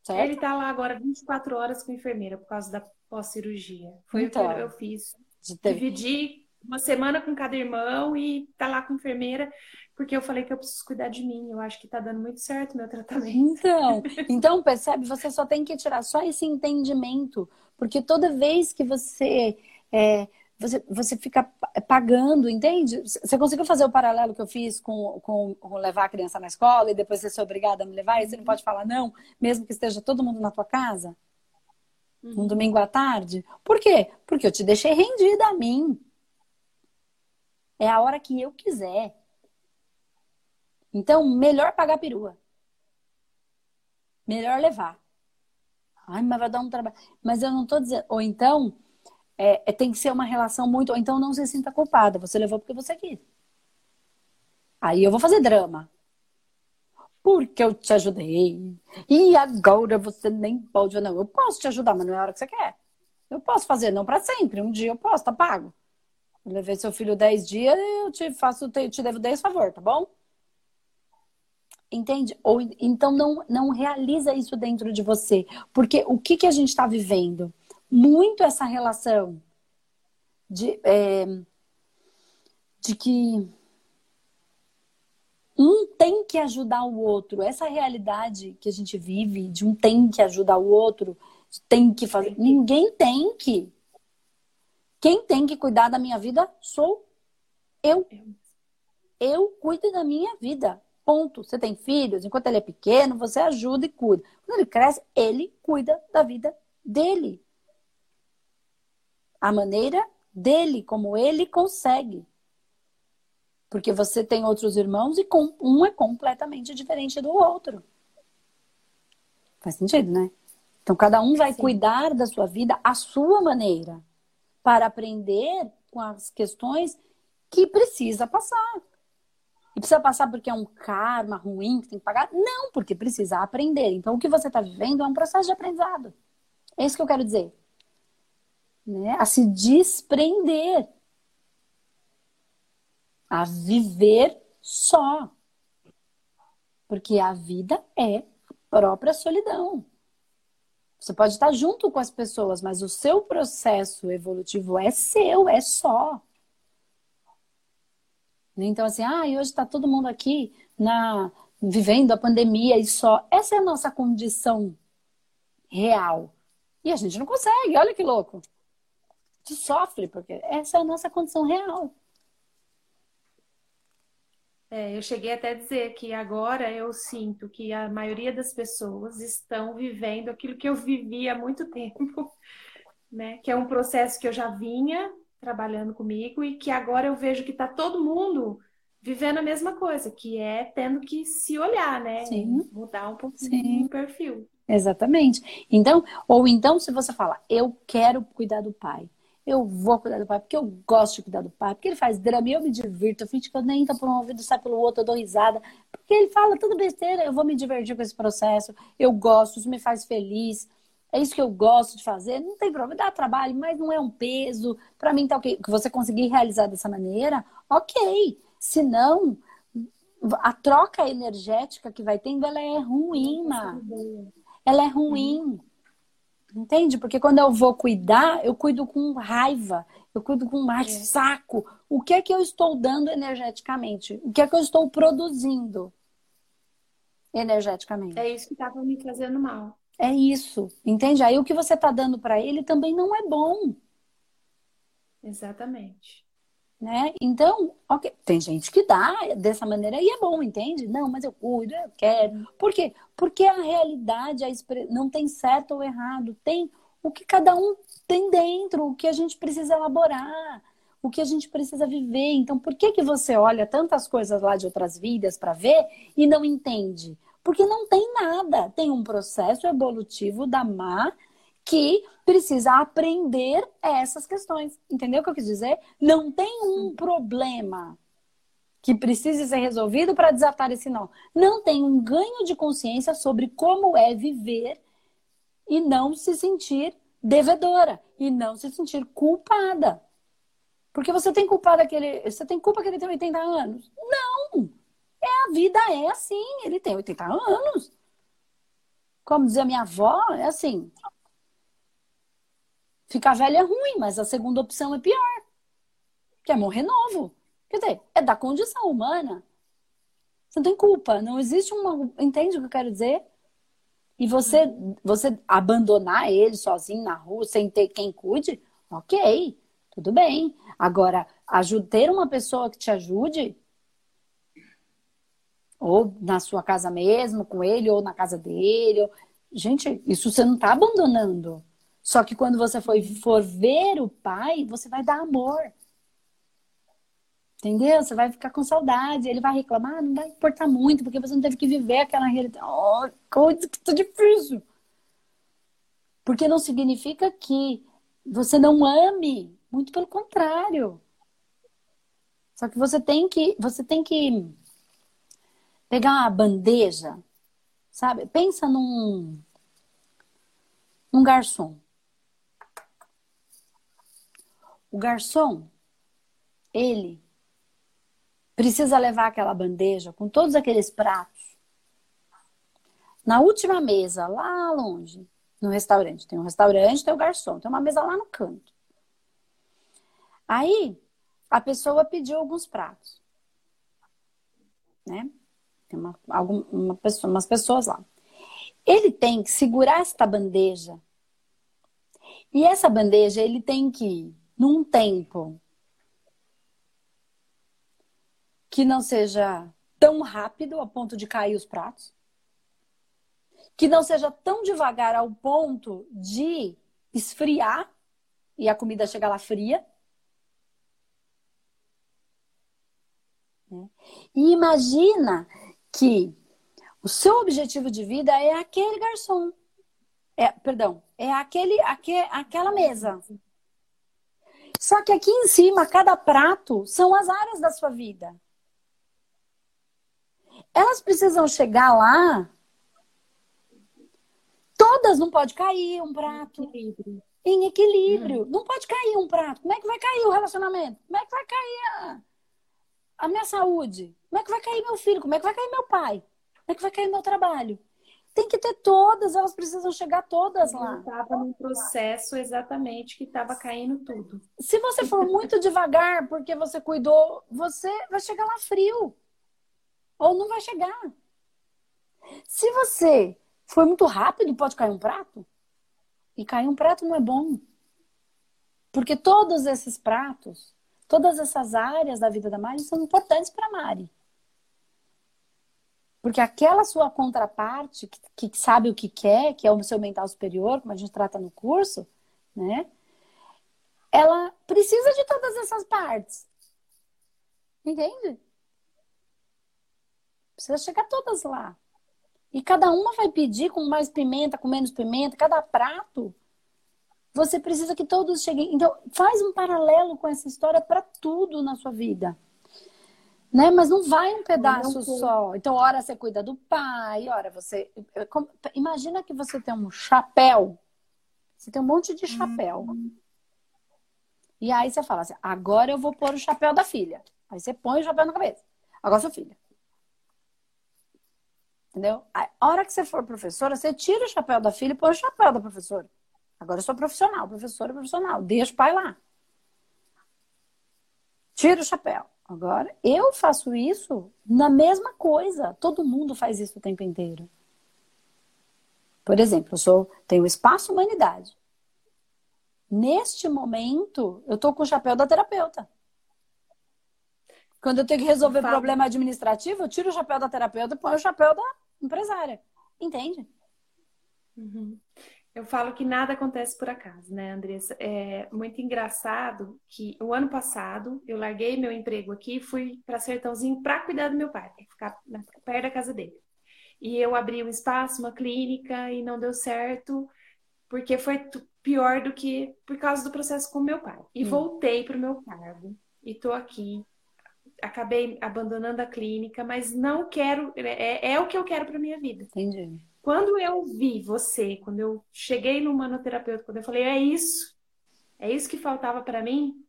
Certo? Ele tá lá agora 24 horas com enfermeira por causa da pós-cirurgia. Foi então, o que eu fiz. Dividi uma semana com cada irmão e tá lá com enfermeira, porque eu falei que eu preciso cuidar de mim. Eu acho que tá dando muito certo meu tratamento. Então, então percebe, você só tem que tirar só esse entendimento, porque toda vez que você é, você, você fica pagando, entende? Você conseguiu fazer o paralelo que eu fiz com, com, com, levar a criança na escola e depois você ser obrigada a me levar e você não pode falar não, mesmo que esteja todo mundo na tua casa? uhum. um domingo à tarde. Por quê? Porque eu te deixei rendida a mim. É a hora que eu quiser. Então, melhor pagar perua. Melhor levar. Ai, mas vai dar um trabalho. Mas eu não tô dizendo. Ou então, é, é, tem que ser uma relação muito. Então não se sinta culpada. Você levou porque você quis. Aí eu vou fazer drama. Porque eu te ajudei. E agora você nem pode. Não, eu posso te ajudar, mas não é a hora que você quer. Eu posso fazer, não para sempre. Um dia eu posso, tá pago. Eu levei seu filho 10 dias, eu te faço, eu te devo 10 favor, tá bom? Entende? Ou então não, não realiza isso dentro de você. Porque o que, que a gente está vivendo? Muito essa relação de, é, de que um tem que ajudar o outro. Essa realidade que a gente vive, de um tem que ajudar o outro, tem que fazer. Ninguém tem que. Quem tem que cuidar da minha vida sou eu. Eu cuido da minha vida. Ponto. Você tem filhos, enquanto ele é pequeno, você ajuda e cuida. Quando ele cresce, ele cuida da vida dele. A maneira dele, como ele consegue. Porque você tem outros irmãos e um é completamente diferente do outro. Faz sentido, né? Então, cada um vai Sim. cuidar da sua vida à sua maneira, para aprender com as questões que precisa passar. E precisa passar porque é um karma ruim que tem que pagar? Não, porque precisa aprender. Então, o que você está vivendo é um processo de aprendizado. É isso que eu quero dizer. Né? A se desprender. A viver só. Porque a vida é a própria solidão. Você pode estar junto com as pessoas, mas o seu processo evolutivo é seu, é só. Então, assim, ah, hoje está todo mundo aqui na vivendo a pandemia e só. Essa é a nossa condição real. E a gente não consegue, olha que louco. Gente sofre, porque essa é a nossa condição real. É, eu cheguei até a dizer que agora eu sinto que a maioria das pessoas estão vivendo aquilo que eu vivi há muito tempo, né? Que é um processo que eu já vinha trabalhando comigo e que agora eu vejo que está todo mundo vivendo a mesma coisa, que é tendo que se olhar, né? Sim. Mudar um pouquinho o perfil. Exatamente. Então, ou então, se você fala, eu quero cuidar do pai, eu vou cuidar do pai, porque eu gosto de cuidar do pai, porque ele faz drama e eu me divirto, eu finge que eu nem entra por um ouvido, sai pelo outro, eu dou risada, porque ele fala tudo besteira, eu vou me divertir com esse processo, eu gosto, isso me faz feliz é isso que eu gosto de fazer, não tem problema, dá trabalho, mas não é um peso. Para mim tá ok. Que você conseguir realizar dessa maneira, ok. Se não, a troca energética que vai tendo, ela é ruim, Má. Ela é ruim. Entende? Porque quando eu vou cuidar, eu cuido com raiva, eu cuido com mais é. saco. O que é que eu estou dando energeticamente? O que é que eu estou produzindo energeticamente? É isso que estava me fazendo mal. É isso, entende? Aí o que você está dando para ele também não é bom. Exatamente. Né? Então, ok, tem gente que dá dessa maneira e é bom, entende? Não, mas eu cuido, eu quero. Por quê? Porque a realidade a expre... não tem certo ou errado, tem o que cada um tem dentro, o que a gente precisa elaborar, o que a gente precisa viver. Então, por que que você olha tantas coisas lá de outras vidas para ver e não entende? Porque não tem nada. Tem um processo evolutivo da má que precisa aprender essas questões. Entendeu o que eu quis dizer? Não tem um problema que precise ser resolvido para desatar esse nó. Não tem um ganho de consciência sobre como é viver e não se sentir devedora e não se sentir culpada. Porque você tem culpa daquele, você tem culpa que ele tem 80 anos? Não. É, a vida é assim, ele tem 80 anos. Como dizia minha avó, é assim. Ficar velho é ruim, mas a segunda opção é pior. Que é morrer novo. Quer dizer, é da condição humana. Você não tem culpa, não existe uma. Entende o que eu quero dizer? E você, você abandonar ele sozinho na rua, sem ter quem cuide, ok, tudo bem. Agora, ter uma pessoa que te ajude, ou na sua casa mesmo, com ele, ou na casa dele. Ou... Gente, isso você não está abandonando. Só que quando você for, for ver o pai, você vai dar amor. Entendeu? Você vai ficar com saudade, ele vai reclamar, não vai importar muito, porque você não teve que viver aquela realidade. Oh, coisa que tá difícil. Porque não significa que você não ame, muito pelo contrário. Só que você tem que, você tem que pegar uma bandeja, sabe? Pensa num num garçom. O garçom, ele precisa levar aquela bandeja com todos aqueles pratos na última mesa, lá longe, no restaurante. Tem um restaurante, tem o um garçom, tem uma mesa lá no canto. Aí, a pessoa pediu alguns pratos. Né? Tem uma, algum, uma pessoa, umas pessoas lá. Ele tem que segurar esta bandeja. E essa bandeja, ele tem que num tempo que não seja tão rápido a ponto de cair os pratos, que não seja tão devagar ao ponto de esfriar e a comida chegar lá fria. Né? E imagina que o seu objetivo de vida é aquele garçom. É, perdão, é aquele, aquele, aquela mesa. Só que aqui em cima, cada prato são as áreas da sua vida elas precisam chegar lá. Todas não pode cair um prato. Em equilíbrio. Em equilíbrio. Hum. Não pode cair um prato. Como é que vai cair o relacionamento? Como é que vai cair a, a minha saúde? Como é que vai cair meu filho? Como é que vai cair meu pai? Como é que vai cair meu trabalho? Tem que ter todas, elas precisam chegar todas lá. Estava num processo exatamente que estava caindo tudo. Se você for muito devagar porque você cuidou, você vai chegar lá frio ou não vai chegar. Se você for muito rápido, pode cair um prato. E cair um prato não é bom. Porque todos esses pratos, todas essas áreas da vida da Mari são importantes para a Mari. Porque aquela sua contraparte, que, que, sabe o que quer, que é o seu mental superior, como a gente trata no curso, né? Ela precisa de todas essas partes. Entende? Precisa chegar todas lá. E cada uma vai pedir com mais pimenta, com menos pimenta, cada prato. Você precisa que todos cheguem. Então, faz um paralelo com essa história para tudo na sua vida. Né? Mas não vai um pedaço só. Então, hora você cuida do pai, hora você. Imagina que você tem um chapéu. Você tem um monte de chapéu. Hum. E aí você fala assim: agora eu vou pôr o chapéu da filha. Aí você põe o chapéu na cabeça. Agora sua filha. Entendeu? A hora que você for professora, você tira o chapéu da filha e põe o chapéu da professora. Agora eu sou profissional, professora profissional. Deixa o pai lá. Tira o chapéu. Agora, eu faço isso na mesma coisa. Todo mundo faz isso o tempo inteiro. Por exemplo, eu sou, tenho espaço humanidade. Neste momento, eu tô com o chapéu da terapeuta. Quando eu tenho que resolver problema administrativo, eu tiro o chapéu da terapeuta e põe o chapéu da empresária. Entende? Uhum. Eu falo que nada acontece por acaso, né, Andressa? É muito engraçado que o ano passado eu larguei meu emprego aqui e fui para Sertãozinho para cuidar do meu pai, ficar perto da casa dele. E eu abri um espaço, uma clínica e não deu certo, porque foi pior do que por causa do processo com meu pai. E hum. voltei para o meu cargo e estou aqui acabei abandonando a clínica, mas não quero, é, é o que eu quero para minha vida. Entendi. Quando eu vi você, quando eu cheguei no manoterapeuta, quando eu falei, é isso, é isso que faltava para mim,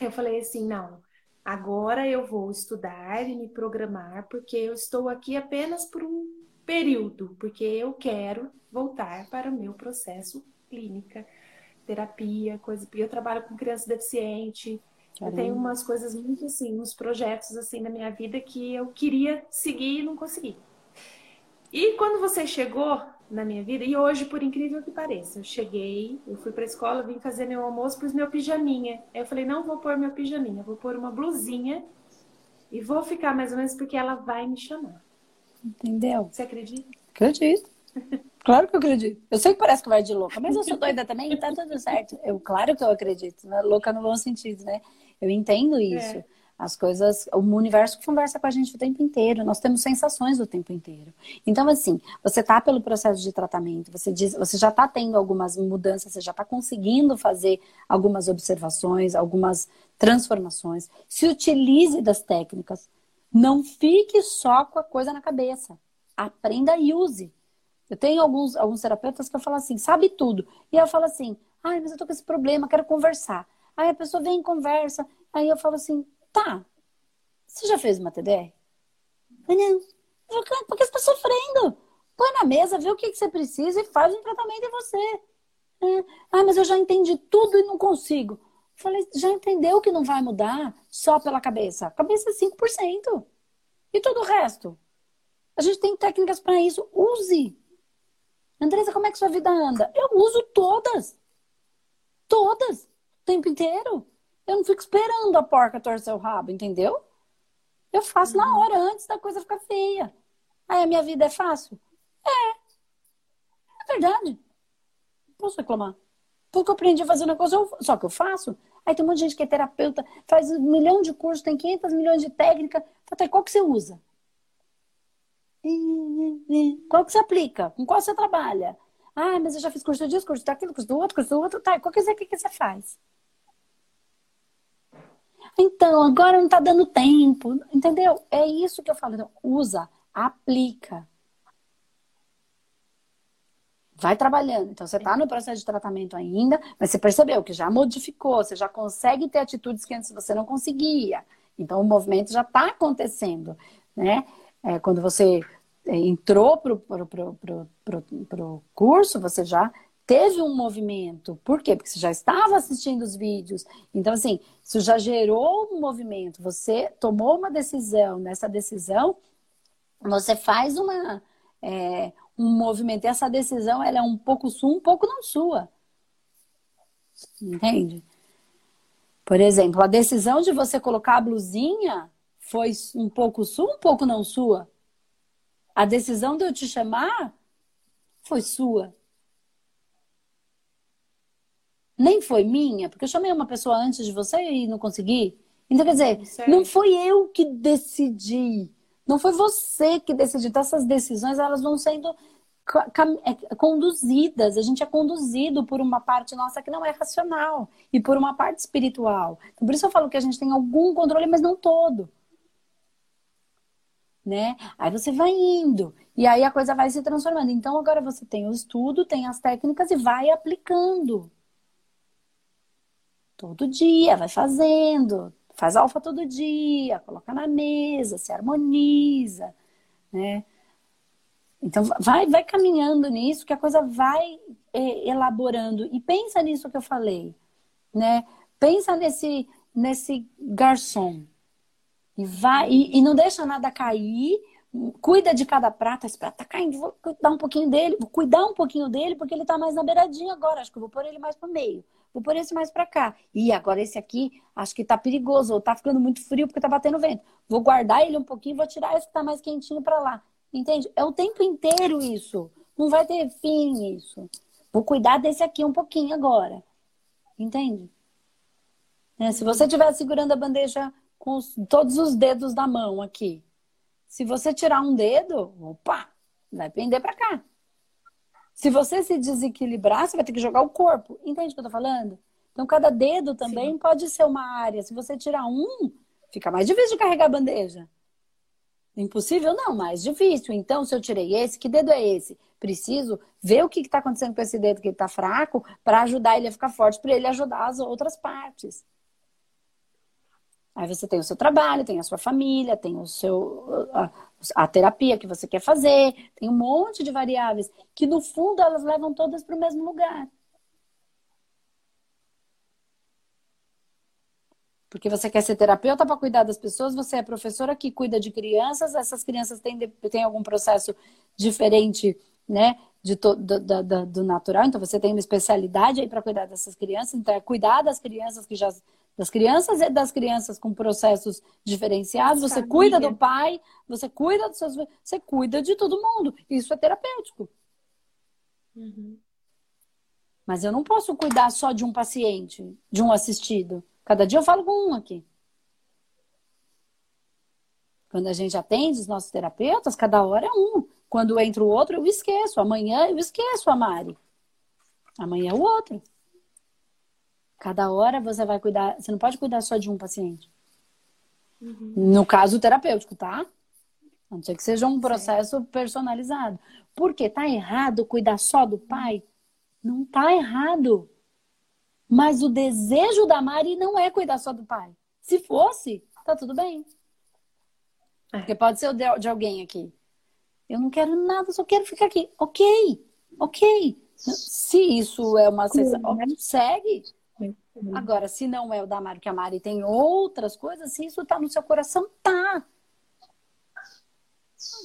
eu falei assim, não, agora eu vou estudar e me programar, porque eu estou aqui apenas por um período, porque eu quero voltar para o meu processo clínica, terapia, coisa, porque eu trabalho com criança deficiente, Caramba. Eu tenho umas coisas muito assim, uns projetos assim na minha vida que eu queria seguir e não consegui. E quando você chegou na minha vida, e hoje, por incrível que pareça, eu cheguei, eu fui para a escola, vim fazer meu almoço, pus meu pijaminha. Aí eu falei, não vou pôr meu pijaminha, vou pôr uma blusinha e vou ficar mais ou menos porque ela vai me chamar. Entendeu? Você acredita? Acredito. Claro que eu acredito. Eu sei que parece que vai de louca, mas eu sou doida também e tá tudo certo. Eu, claro que eu acredito. Né? Louca no bom sentido, né? Eu entendo isso. É. As coisas, o universo conversa com a gente o tempo inteiro, nós temos sensações o tempo inteiro. Então, assim, você está pelo processo de tratamento, você diz, você já está tendo algumas mudanças, você já está conseguindo fazer algumas observações, algumas transformações. Se utilize das técnicas. Não fique só com a coisa na cabeça. Aprenda e use. Eu tenho alguns, alguns terapeutas que eu falo assim, sabe tudo. E eu falo assim, ai, mas eu tô com esse problema, quero conversar. Aí a pessoa vem e conversa. Aí eu falo assim, Tá. Você já fez uma TDR? Não. Porque você está sofrendo. Põe na mesa, vê o que, que você precisa e faz um tratamento em você. É. Ah, mas eu já entendi tudo e não consigo. Falei, já entendeu que não vai mudar só pela cabeça? Cabeça é 5%. E todo o resto? A gente tem técnicas para isso. Use. Andresa, como é que sua vida anda? Eu uso todas. Todas. O tempo inteiro. Eu não fico esperando a porca torcer o rabo, entendeu? Eu faço na hora, antes da coisa ficar feia. Aí a minha vida é fácil? É. É verdade. Posso reclamar. Porque eu aprendi a fazer uma coisa, só que eu faço. Aí tem um monte de gente que é terapeuta, faz um milhão de cursos, tem 500 milhões de técnicas. Até qual que você usa? Qual que você aplica? Com qual você trabalha? Ah, mas eu já fiz curso disso, curso daquilo, curso do outro, curso do outro. Tá, qual que é que você faz? Então, agora não está dando tempo. Entendeu? É isso que eu falo. Então, usa, aplica. Vai trabalhando. Então, você está no processo de tratamento ainda, mas você percebeu que já modificou, você já consegue ter atitudes que antes você não conseguia. Então, o movimento já está acontecendo. Né? É, quando você é, entrou para o curso, você já teve um movimento. Por quê? Porque você já estava assistindo os vídeos. Então, assim, isso já gerou um movimento. Você tomou uma decisão. Nessa decisão, você faz uma, é, um movimento. E essa decisão, ela é um pouco sua, um pouco não sua. Entende? Por exemplo, a decisão de você colocar a blusinha foi um pouco sua, um pouco não sua. A decisão de eu te chamar foi sua nem foi minha, porque eu chamei uma pessoa antes de você e não consegui. Então, quer dizer, não foi eu que decidi. Não foi você que decidiu. Então, essas decisões, elas vão sendo é, conduzidas. A gente é conduzido por uma parte nossa que não é racional e por uma parte espiritual. Então, por isso eu falo que a gente tem algum controle, mas não todo. Né? Aí você vai indo e aí a coisa vai se transformando. Então agora você tem o estudo, tem as técnicas e vai aplicando. Todo dia, vai fazendo. Faz alfa todo dia, coloca na mesa, se harmoniza, né? Então, vai, vai caminhando nisso, que a coisa vai é, elaborando. E pensa nisso que eu falei, né? Pensa nesse, nesse garçom. E, vai, e, e não deixa nada cair, cuida de cada prato. Esse prato tá caindo, vou cuidar um pouquinho dele, vou cuidar um pouquinho dele, porque ele tá mais na beiradinha agora. Acho que eu vou pôr ele mais pro meio vou pôr esse mais para cá. E agora esse aqui, acho que tá perigoso, ou tá ficando muito frio porque tá batendo vento. Vou guardar ele um pouquinho, vou tirar esse que tá mais quentinho para lá. Entende? É o tempo inteiro isso. Não vai ter fim isso. Vou cuidar desse aqui um pouquinho agora. Entende? É, se você estiver segurando a bandeja com os, todos os dedos da mão aqui, se você tirar um dedo, opa, vai pender para cá. Se você se desequilibrar, você vai ter que jogar o corpo. Entende o que eu tô falando? Então, cada dedo também Sim. pode ser uma área. Se você tirar um, fica mais difícil de carregar a bandeja. Impossível? Não, mais difícil. Então, se eu tirei esse, que dedo é esse? Preciso ver o que está acontecendo com esse dedo que ele está fraco para ajudar ele a ficar forte, para ele ajudar as outras partes. Aí você tem o seu trabalho, tem a sua família, tem o seu a, a, terapia que você quer fazer, tem um monte de variáveis que no fundo elas levam todas para o mesmo lugar. Porque você quer ser terapeuta para cuidar das pessoas, você é professora que cuida de crianças, essas crianças têm, têm algum processo diferente, né, de to, do, do, do natural, então você tem uma especialidade aí para cuidar dessas crianças, então é cuidar das crianças que já das crianças e das crianças com processos diferenciados. Você Família. cuida do pai, você cuida dos seus, você cuida de todo mundo. Isso é terapêutico. Uhum. Mas eu não posso cuidar só de um paciente, de um assistido. Cada dia eu falo com um aqui. Quando a gente atende os nossos terapeutas, cada hora é um. Quando entra o outro, eu esqueço. Amanhã eu esqueço a Mari. Amanhã é o outro. Cada hora você vai cuidar. Você não pode cuidar só de um paciente. Uhum. No caso terapêutico, tá? A não ser que seja um processo Sim. personalizado. Porque tá errado cuidar só do pai? Não tá errado. Mas o desejo da Mari não é cuidar só do pai. Se fosse, tá tudo bem. É. Porque pode ser o de alguém aqui. Eu não quero nada, só quero ficar aqui. Ok, ok. Se isso é uma sessão, né? segue. Agora, se não é o da Mari, que a Mari tem outras coisas, se isso tá no seu coração, tá.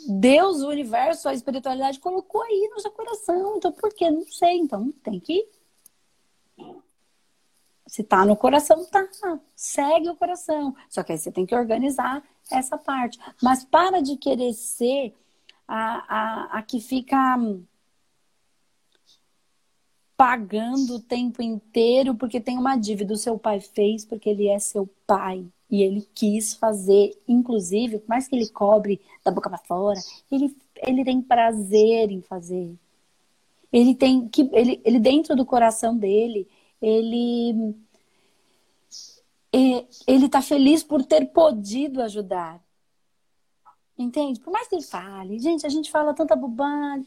Deus, o universo, a espiritualidade colocou aí no seu coração. Então, por quê? Não sei. Então, tem que. Se tá no coração, tá. Segue o coração. Só que aí você tem que organizar essa parte. Mas para de querer ser a, a, a que fica pagando o tempo inteiro porque tem uma dívida. O seu pai fez porque ele é seu pai. E ele quis fazer, inclusive, por mais que ele cobre da boca para fora, ele, ele tem prazer em fazer. Ele tem que ele, ele dentro do coração dele, ele ele está feliz por ter podido ajudar. Entende? Por mais que ele fale, gente, a gente fala tanta bobagem,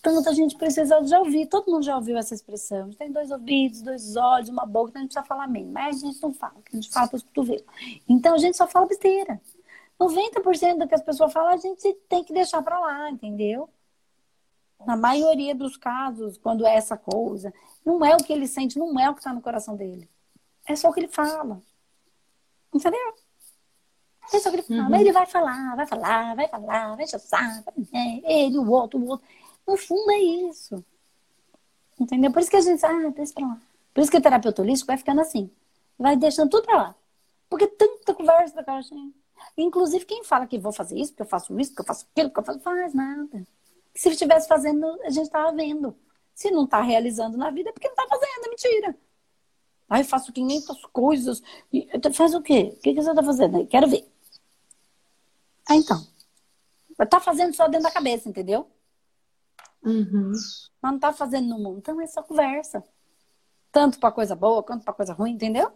tanta gente precisa já ouvir, todo mundo já ouviu essa expressão. A gente tem dois ouvidos, dois olhos, uma boca, então a gente precisa falar mesmo, mas a gente não fala, a gente fala para os cotovelos. Então a gente só fala besteira. 90% do que as pessoas falam, a gente tem que deixar para lá, entendeu? Na maioria dos casos, quando é essa coisa, não é o que ele sente, não é o que está no coração dele. É só o que ele fala. Entendeu? É só que ele fala. Uhum. Ele vai falar, vai falar, vai falar, vai chassar. É, ele, o outro, o outro. No fundo é isso. Entendeu? Por isso que a gente, ah, deixa pra lá. Por isso que o terapeuta holístico vai ficando assim. Vai deixando tudo pra lá. Porque tanta conversa da cara, gente. Inclusive, quem fala que vou fazer isso, que eu faço isso, que eu faço aquilo, que eu faço, faz nada. Se estivesse fazendo, a gente tava vendo. Se não tá realizando na vida, é porque não tá fazendo, é mentira. Aí faço 500 coisas. E, faz o quê? O que, que você tá fazendo aí? Quero ver. Ah, então. Tá fazendo só dentro da cabeça, entendeu? Uhum. Mas não tá fazendo no mundo. Então é só conversa. Tanto pra coisa boa quanto pra coisa ruim, entendeu?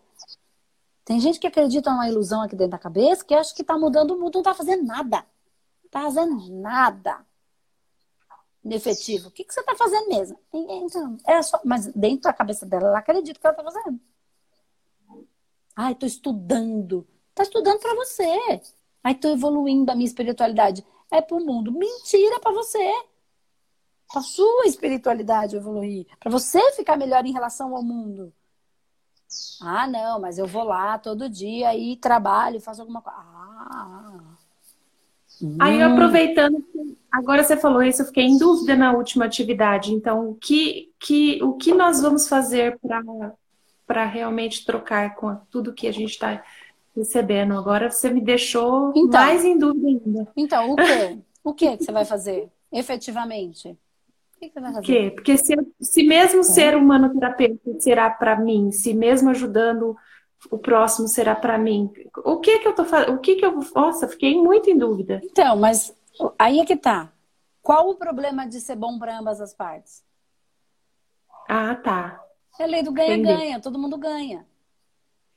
Tem gente que acredita numa ilusão aqui dentro da cabeça que acha que tá mudando o mundo, não tá fazendo nada. Não tá fazendo nada efetivo. O que, que você tá fazendo mesmo? Então, é só... Mas dentro da cabeça dela, ela acredita que ela tá fazendo. Ai, tô estudando. Tá estudando para você. Ai, tô evoluindo a minha espiritualidade. É pro mundo. Mentira para você. Pra sua espiritualidade evoluir. para você ficar melhor em relação ao mundo. Ah, não, mas eu vou lá todo dia e trabalho, faço alguma coisa. Ah. Hum. Aí, aproveitando, agora você falou isso, eu fiquei em dúvida na última atividade. Então, o que, que, o que nós vamos fazer para realmente trocar com tudo que a gente está recebendo. Agora você me deixou então, mais em dúvida ainda. Então, o quê? O que você vai fazer efetivamente? O que, você vai fazer? Que? Porque se, se mesmo é. ser humanoterapeuta será para mim, se mesmo ajudando o próximo será para mim, o que que eu tô fazendo? O que que eu. Nossa, fiquei muito em dúvida. Então, mas aí é que tá. Qual o problema de ser bom para ambas as partes? Ah, tá. É lei do ganha-ganha, todo mundo ganha.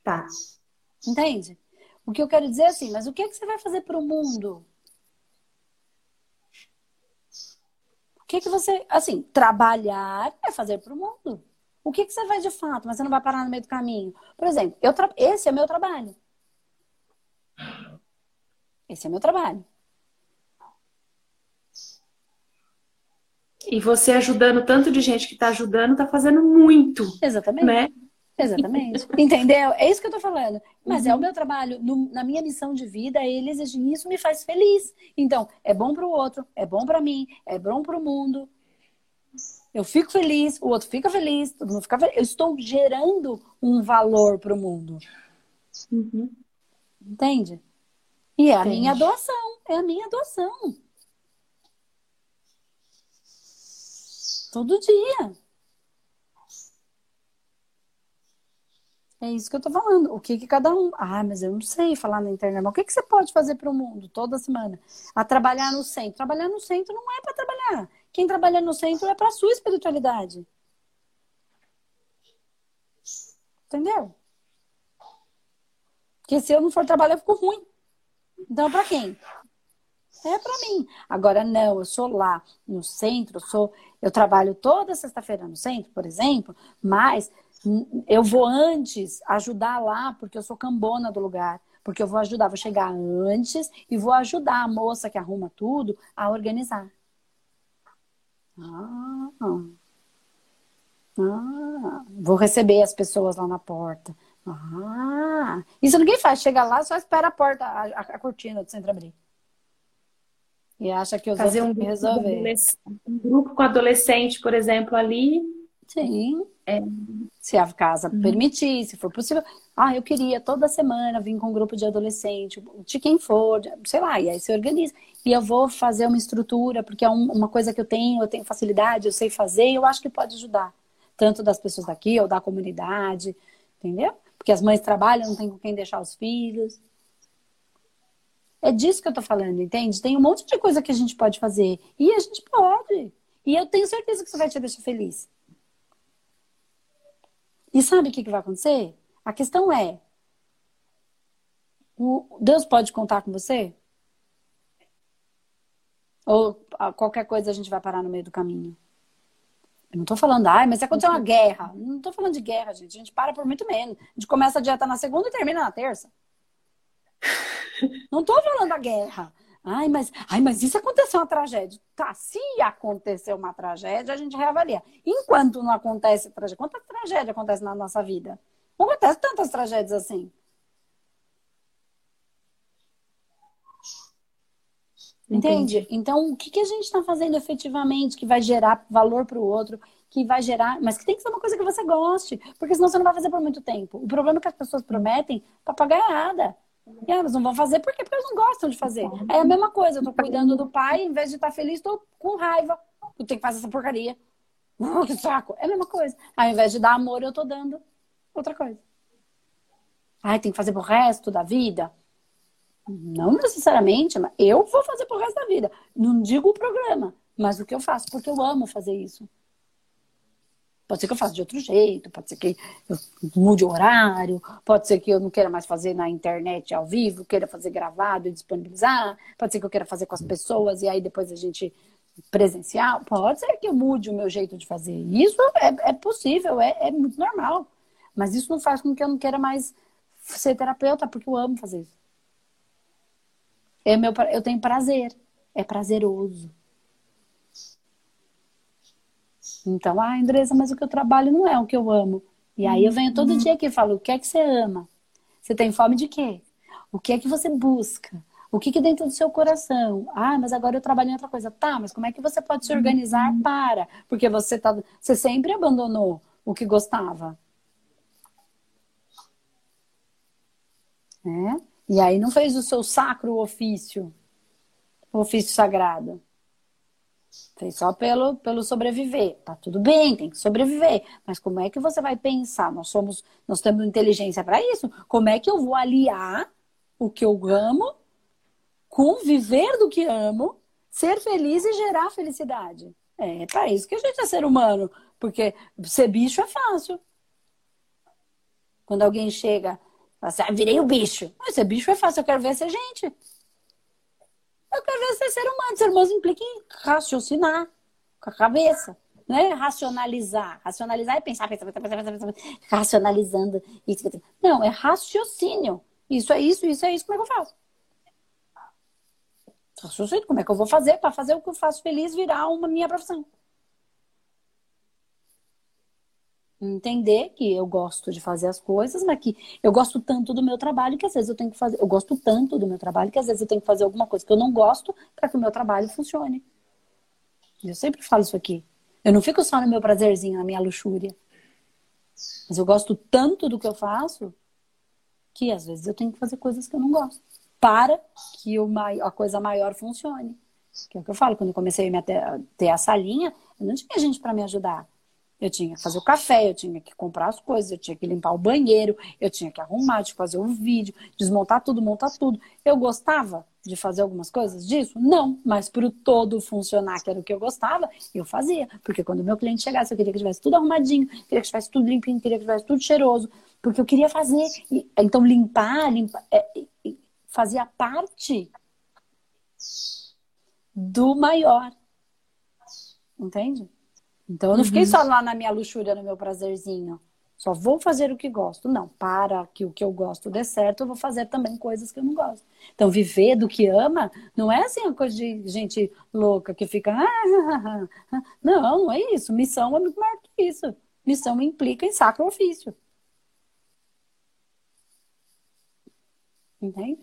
Tá. Entende? O que eu quero dizer é assim, mas o que, é que você vai fazer para o mundo? O que, é que você. Assim, trabalhar é fazer para o mundo. O que, é que você vai de fato, mas você não vai parar no meio do caminho? Por exemplo, eu tra... esse é meu trabalho. Esse é meu trabalho. E você ajudando tanto de gente que está ajudando, está fazendo muito. Exatamente. Né? Exatamente. Entendeu? É isso que eu tô falando. Mas uhum. é o uhum. meu trabalho, no, na minha missão de vida, ele exige isso me faz feliz. Então, é bom para o outro, é bom para mim, é bom para o mundo. Eu fico feliz, o outro fica feliz, todo mundo fica feliz. Eu estou gerando um valor para o mundo. Uhum. Entende? E é a minha doação, é a minha doação. Todo dia. É isso que eu tô falando. O que que cada um. Ah, mas eu não sei falar na internet. Mas o que que você pode fazer para o mundo toda semana? A trabalhar no centro. Trabalhar no centro não é para trabalhar. Quem trabalha no centro é para sua espiritualidade. Entendeu? Porque se eu não for trabalhar, eu fico ruim. Então, para quem? É para mim. Agora, não, eu sou lá no centro, eu, sou, eu trabalho toda sexta-feira no centro, por exemplo, mas eu vou antes ajudar lá, porque eu sou cambona do lugar. Porque eu vou ajudar, vou chegar antes e vou ajudar a moça que arruma tudo a organizar. Ah, ah, vou receber as pessoas lá na porta. Ah, isso ninguém faz. Chega lá, só espera a porta, a, a cortina do centro abrir. E acha que os Fazer um grupo, resolver. um grupo com adolescente, por exemplo, ali. Sim. É. Se a casa uhum. permitir, se for possível. Ah, eu queria toda semana vir com um grupo de adolescente, de quem for, sei lá, e aí se organiza. E eu vou fazer uma estrutura, porque é um, uma coisa que eu tenho, eu tenho facilidade, eu sei fazer, e eu acho que pode ajudar. Tanto das pessoas daqui ou da comunidade, entendeu? Porque as mães trabalham, não tem com quem deixar os filhos. É disso que eu tô falando, entende? Tem um monte de coisa que a gente pode fazer. E a gente pode. E eu tenho certeza que isso vai te deixar feliz. E sabe o que, que vai acontecer? A questão é: o Deus pode contar com você? Ou qualquer coisa a gente vai parar no meio do caminho? Eu não tô falando, ai, mas se acontecer uma guerra. Não tô falando de guerra, gente. A gente para por muito menos. A gente começa a dieta na segunda e termina na terça. Não tô falando da guerra. Ai, mas, ai, mas isso aconteceu uma tragédia. Tá, se aconteceu uma tragédia, a gente reavalia. Enquanto não acontece tragédia, quanta tragédia acontece na nossa vida? Não acontece tantas tragédias assim. Entende? Entendi. Então, o que, que a gente está fazendo efetivamente que vai gerar valor para o outro, que vai gerar, mas que tem que ser uma coisa que você goste, porque senão você não vai fazer por muito tempo. O problema é que as pessoas prometem papagaiada. E elas não vão fazer por quê? Porque elas não gostam de fazer. É a mesma coisa, eu tô cuidando do pai, em vez de estar tá feliz, tô com raiva. Eu tenho que fazer essa porcaria. Que saco. É a mesma coisa. Ao invés de dar amor, eu tô dando outra coisa. Ai, tem que fazer pro resto da vida? Não necessariamente, mas eu vou fazer pro resto da vida. Não digo o programa, mas o que eu faço, porque eu amo fazer isso. Pode ser que eu faça de outro jeito, pode ser que eu mude o horário, pode ser que eu não queira mais fazer na internet ao vivo, queira fazer gravado e disponibilizar, pode ser que eu queira fazer com as pessoas e aí depois a gente presencial. Pode ser que eu mude o meu jeito de fazer. Isso é, é possível, é, é muito normal. Mas isso não faz com que eu não queira mais ser terapeuta, porque eu amo fazer isso. É meu, eu tenho prazer, é prazeroso. Então, ah, Andresa, mas o que eu trabalho não é o que eu amo. E aí eu venho todo uhum. dia aqui e falo, o que é que você ama? Você tem fome de quê? O que é que você busca? O que, que dentro do seu coração? Ah, mas agora eu trabalho em outra coisa. Tá, mas como é que você pode se organizar uhum. para? Porque você tá, você sempre abandonou o que gostava. É? E aí não fez o seu sacro ofício, o ofício sagrado. Fez só pelo, pelo sobreviver. Tá tudo bem, tem que sobreviver. Mas como é que você vai pensar? Nós somos, nós temos inteligência para isso. Como é que eu vou aliar o que eu amo com viver do que amo, ser feliz e gerar felicidade? É para isso que a gente é ser humano. Porque ser bicho é fácil. Quando alguém chega, fala assim, ah, virei o bicho. Mas ser bicho é fácil, eu quero ver ser gente. Eu quero ser ser humano. Ser humano implica em raciocinar com a cabeça. Não é racionalizar. Racionalizar é pensar, pensar, pensar, pensar, pensar, pensar racionalizando. Não, é raciocínio. Isso é isso, isso é isso. Como é que eu faço? Raciocínio. Como é que eu vou fazer para fazer o que eu faço feliz virar uma minha profissão? Entender que eu gosto de fazer as coisas, mas que eu gosto tanto do meu trabalho que às vezes eu tenho que fazer, eu gosto tanto do meu trabalho que às vezes eu tenho que fazer alguma coisa que eu não gosto para que o meu trabalho funcione. Eu sempre falo isso aqui. Eu não fico só no meu prazerzinho, na minha luxúria. Mas eu gosto tanto do que eu faço que às vezes eu tenho que fazer coisas que eu não gosto para que a coisa maior funcione. Que é o que eu falo, quando eu comecei a ter a salinha, Eu não tinha gente para me ajudar. Eu tinha que fazer o café, eu tinha que comprar as coisas, eu tinha que limpar o banheiro, eu tinha que arrumar, de fazer o vídeo, desmontar tudo, montar tudo. Eu gostava de fazer algumas coisas disso? Não, mas para o todo funcionar, que era o que eu gostava, eu fazia. Porque quando o meu cliente chegasse, eu queria que tivesse tudo arrumadinho, queria que tivesse tudo limpinho, queria que tivesse tudo cheiroso, porque eu queria fazer. Então, limpar, limpar é, fazia parte do maior. Entende? Então eu não fiquei uhum. só lá na minha luxúria, no meu prazerzinho. Só vou fazer o que gosto. Não, para que o que eu gosto dê certo, eu vou fazer também coisas que eu não gosto. Então, viver do que ama não é assim uma coisa de gente louca que fica. Não, não é isso. Missão é muito maior que isso. Missão implica em sacrifício. Entende?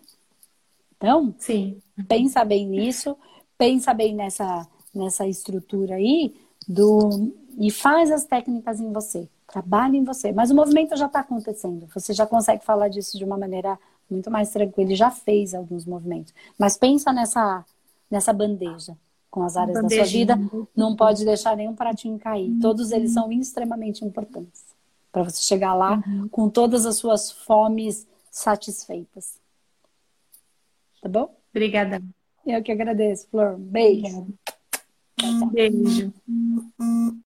Então, Sim. pensa bem nisso, pensa bem nessa, nessa estrutura aí do e faz as técnicas em você, trabalha em você. Mas o movimento já está acontecendo. Você já consegue falar disso de uma maneira muito mais tranquila. Ele já fez alguns movimentos. Mas pensa nessa nessa bandeja com as áreas da sua vida. Não pode deixar nenhum pratinho cair. Todos eles são extremamente importantes para você chegar lá uhum. com todas as suas fomes satisfeitas. Tá bom? Obrigada. Eu que agradeço, Flor. Beijo. Tchau. Beijo.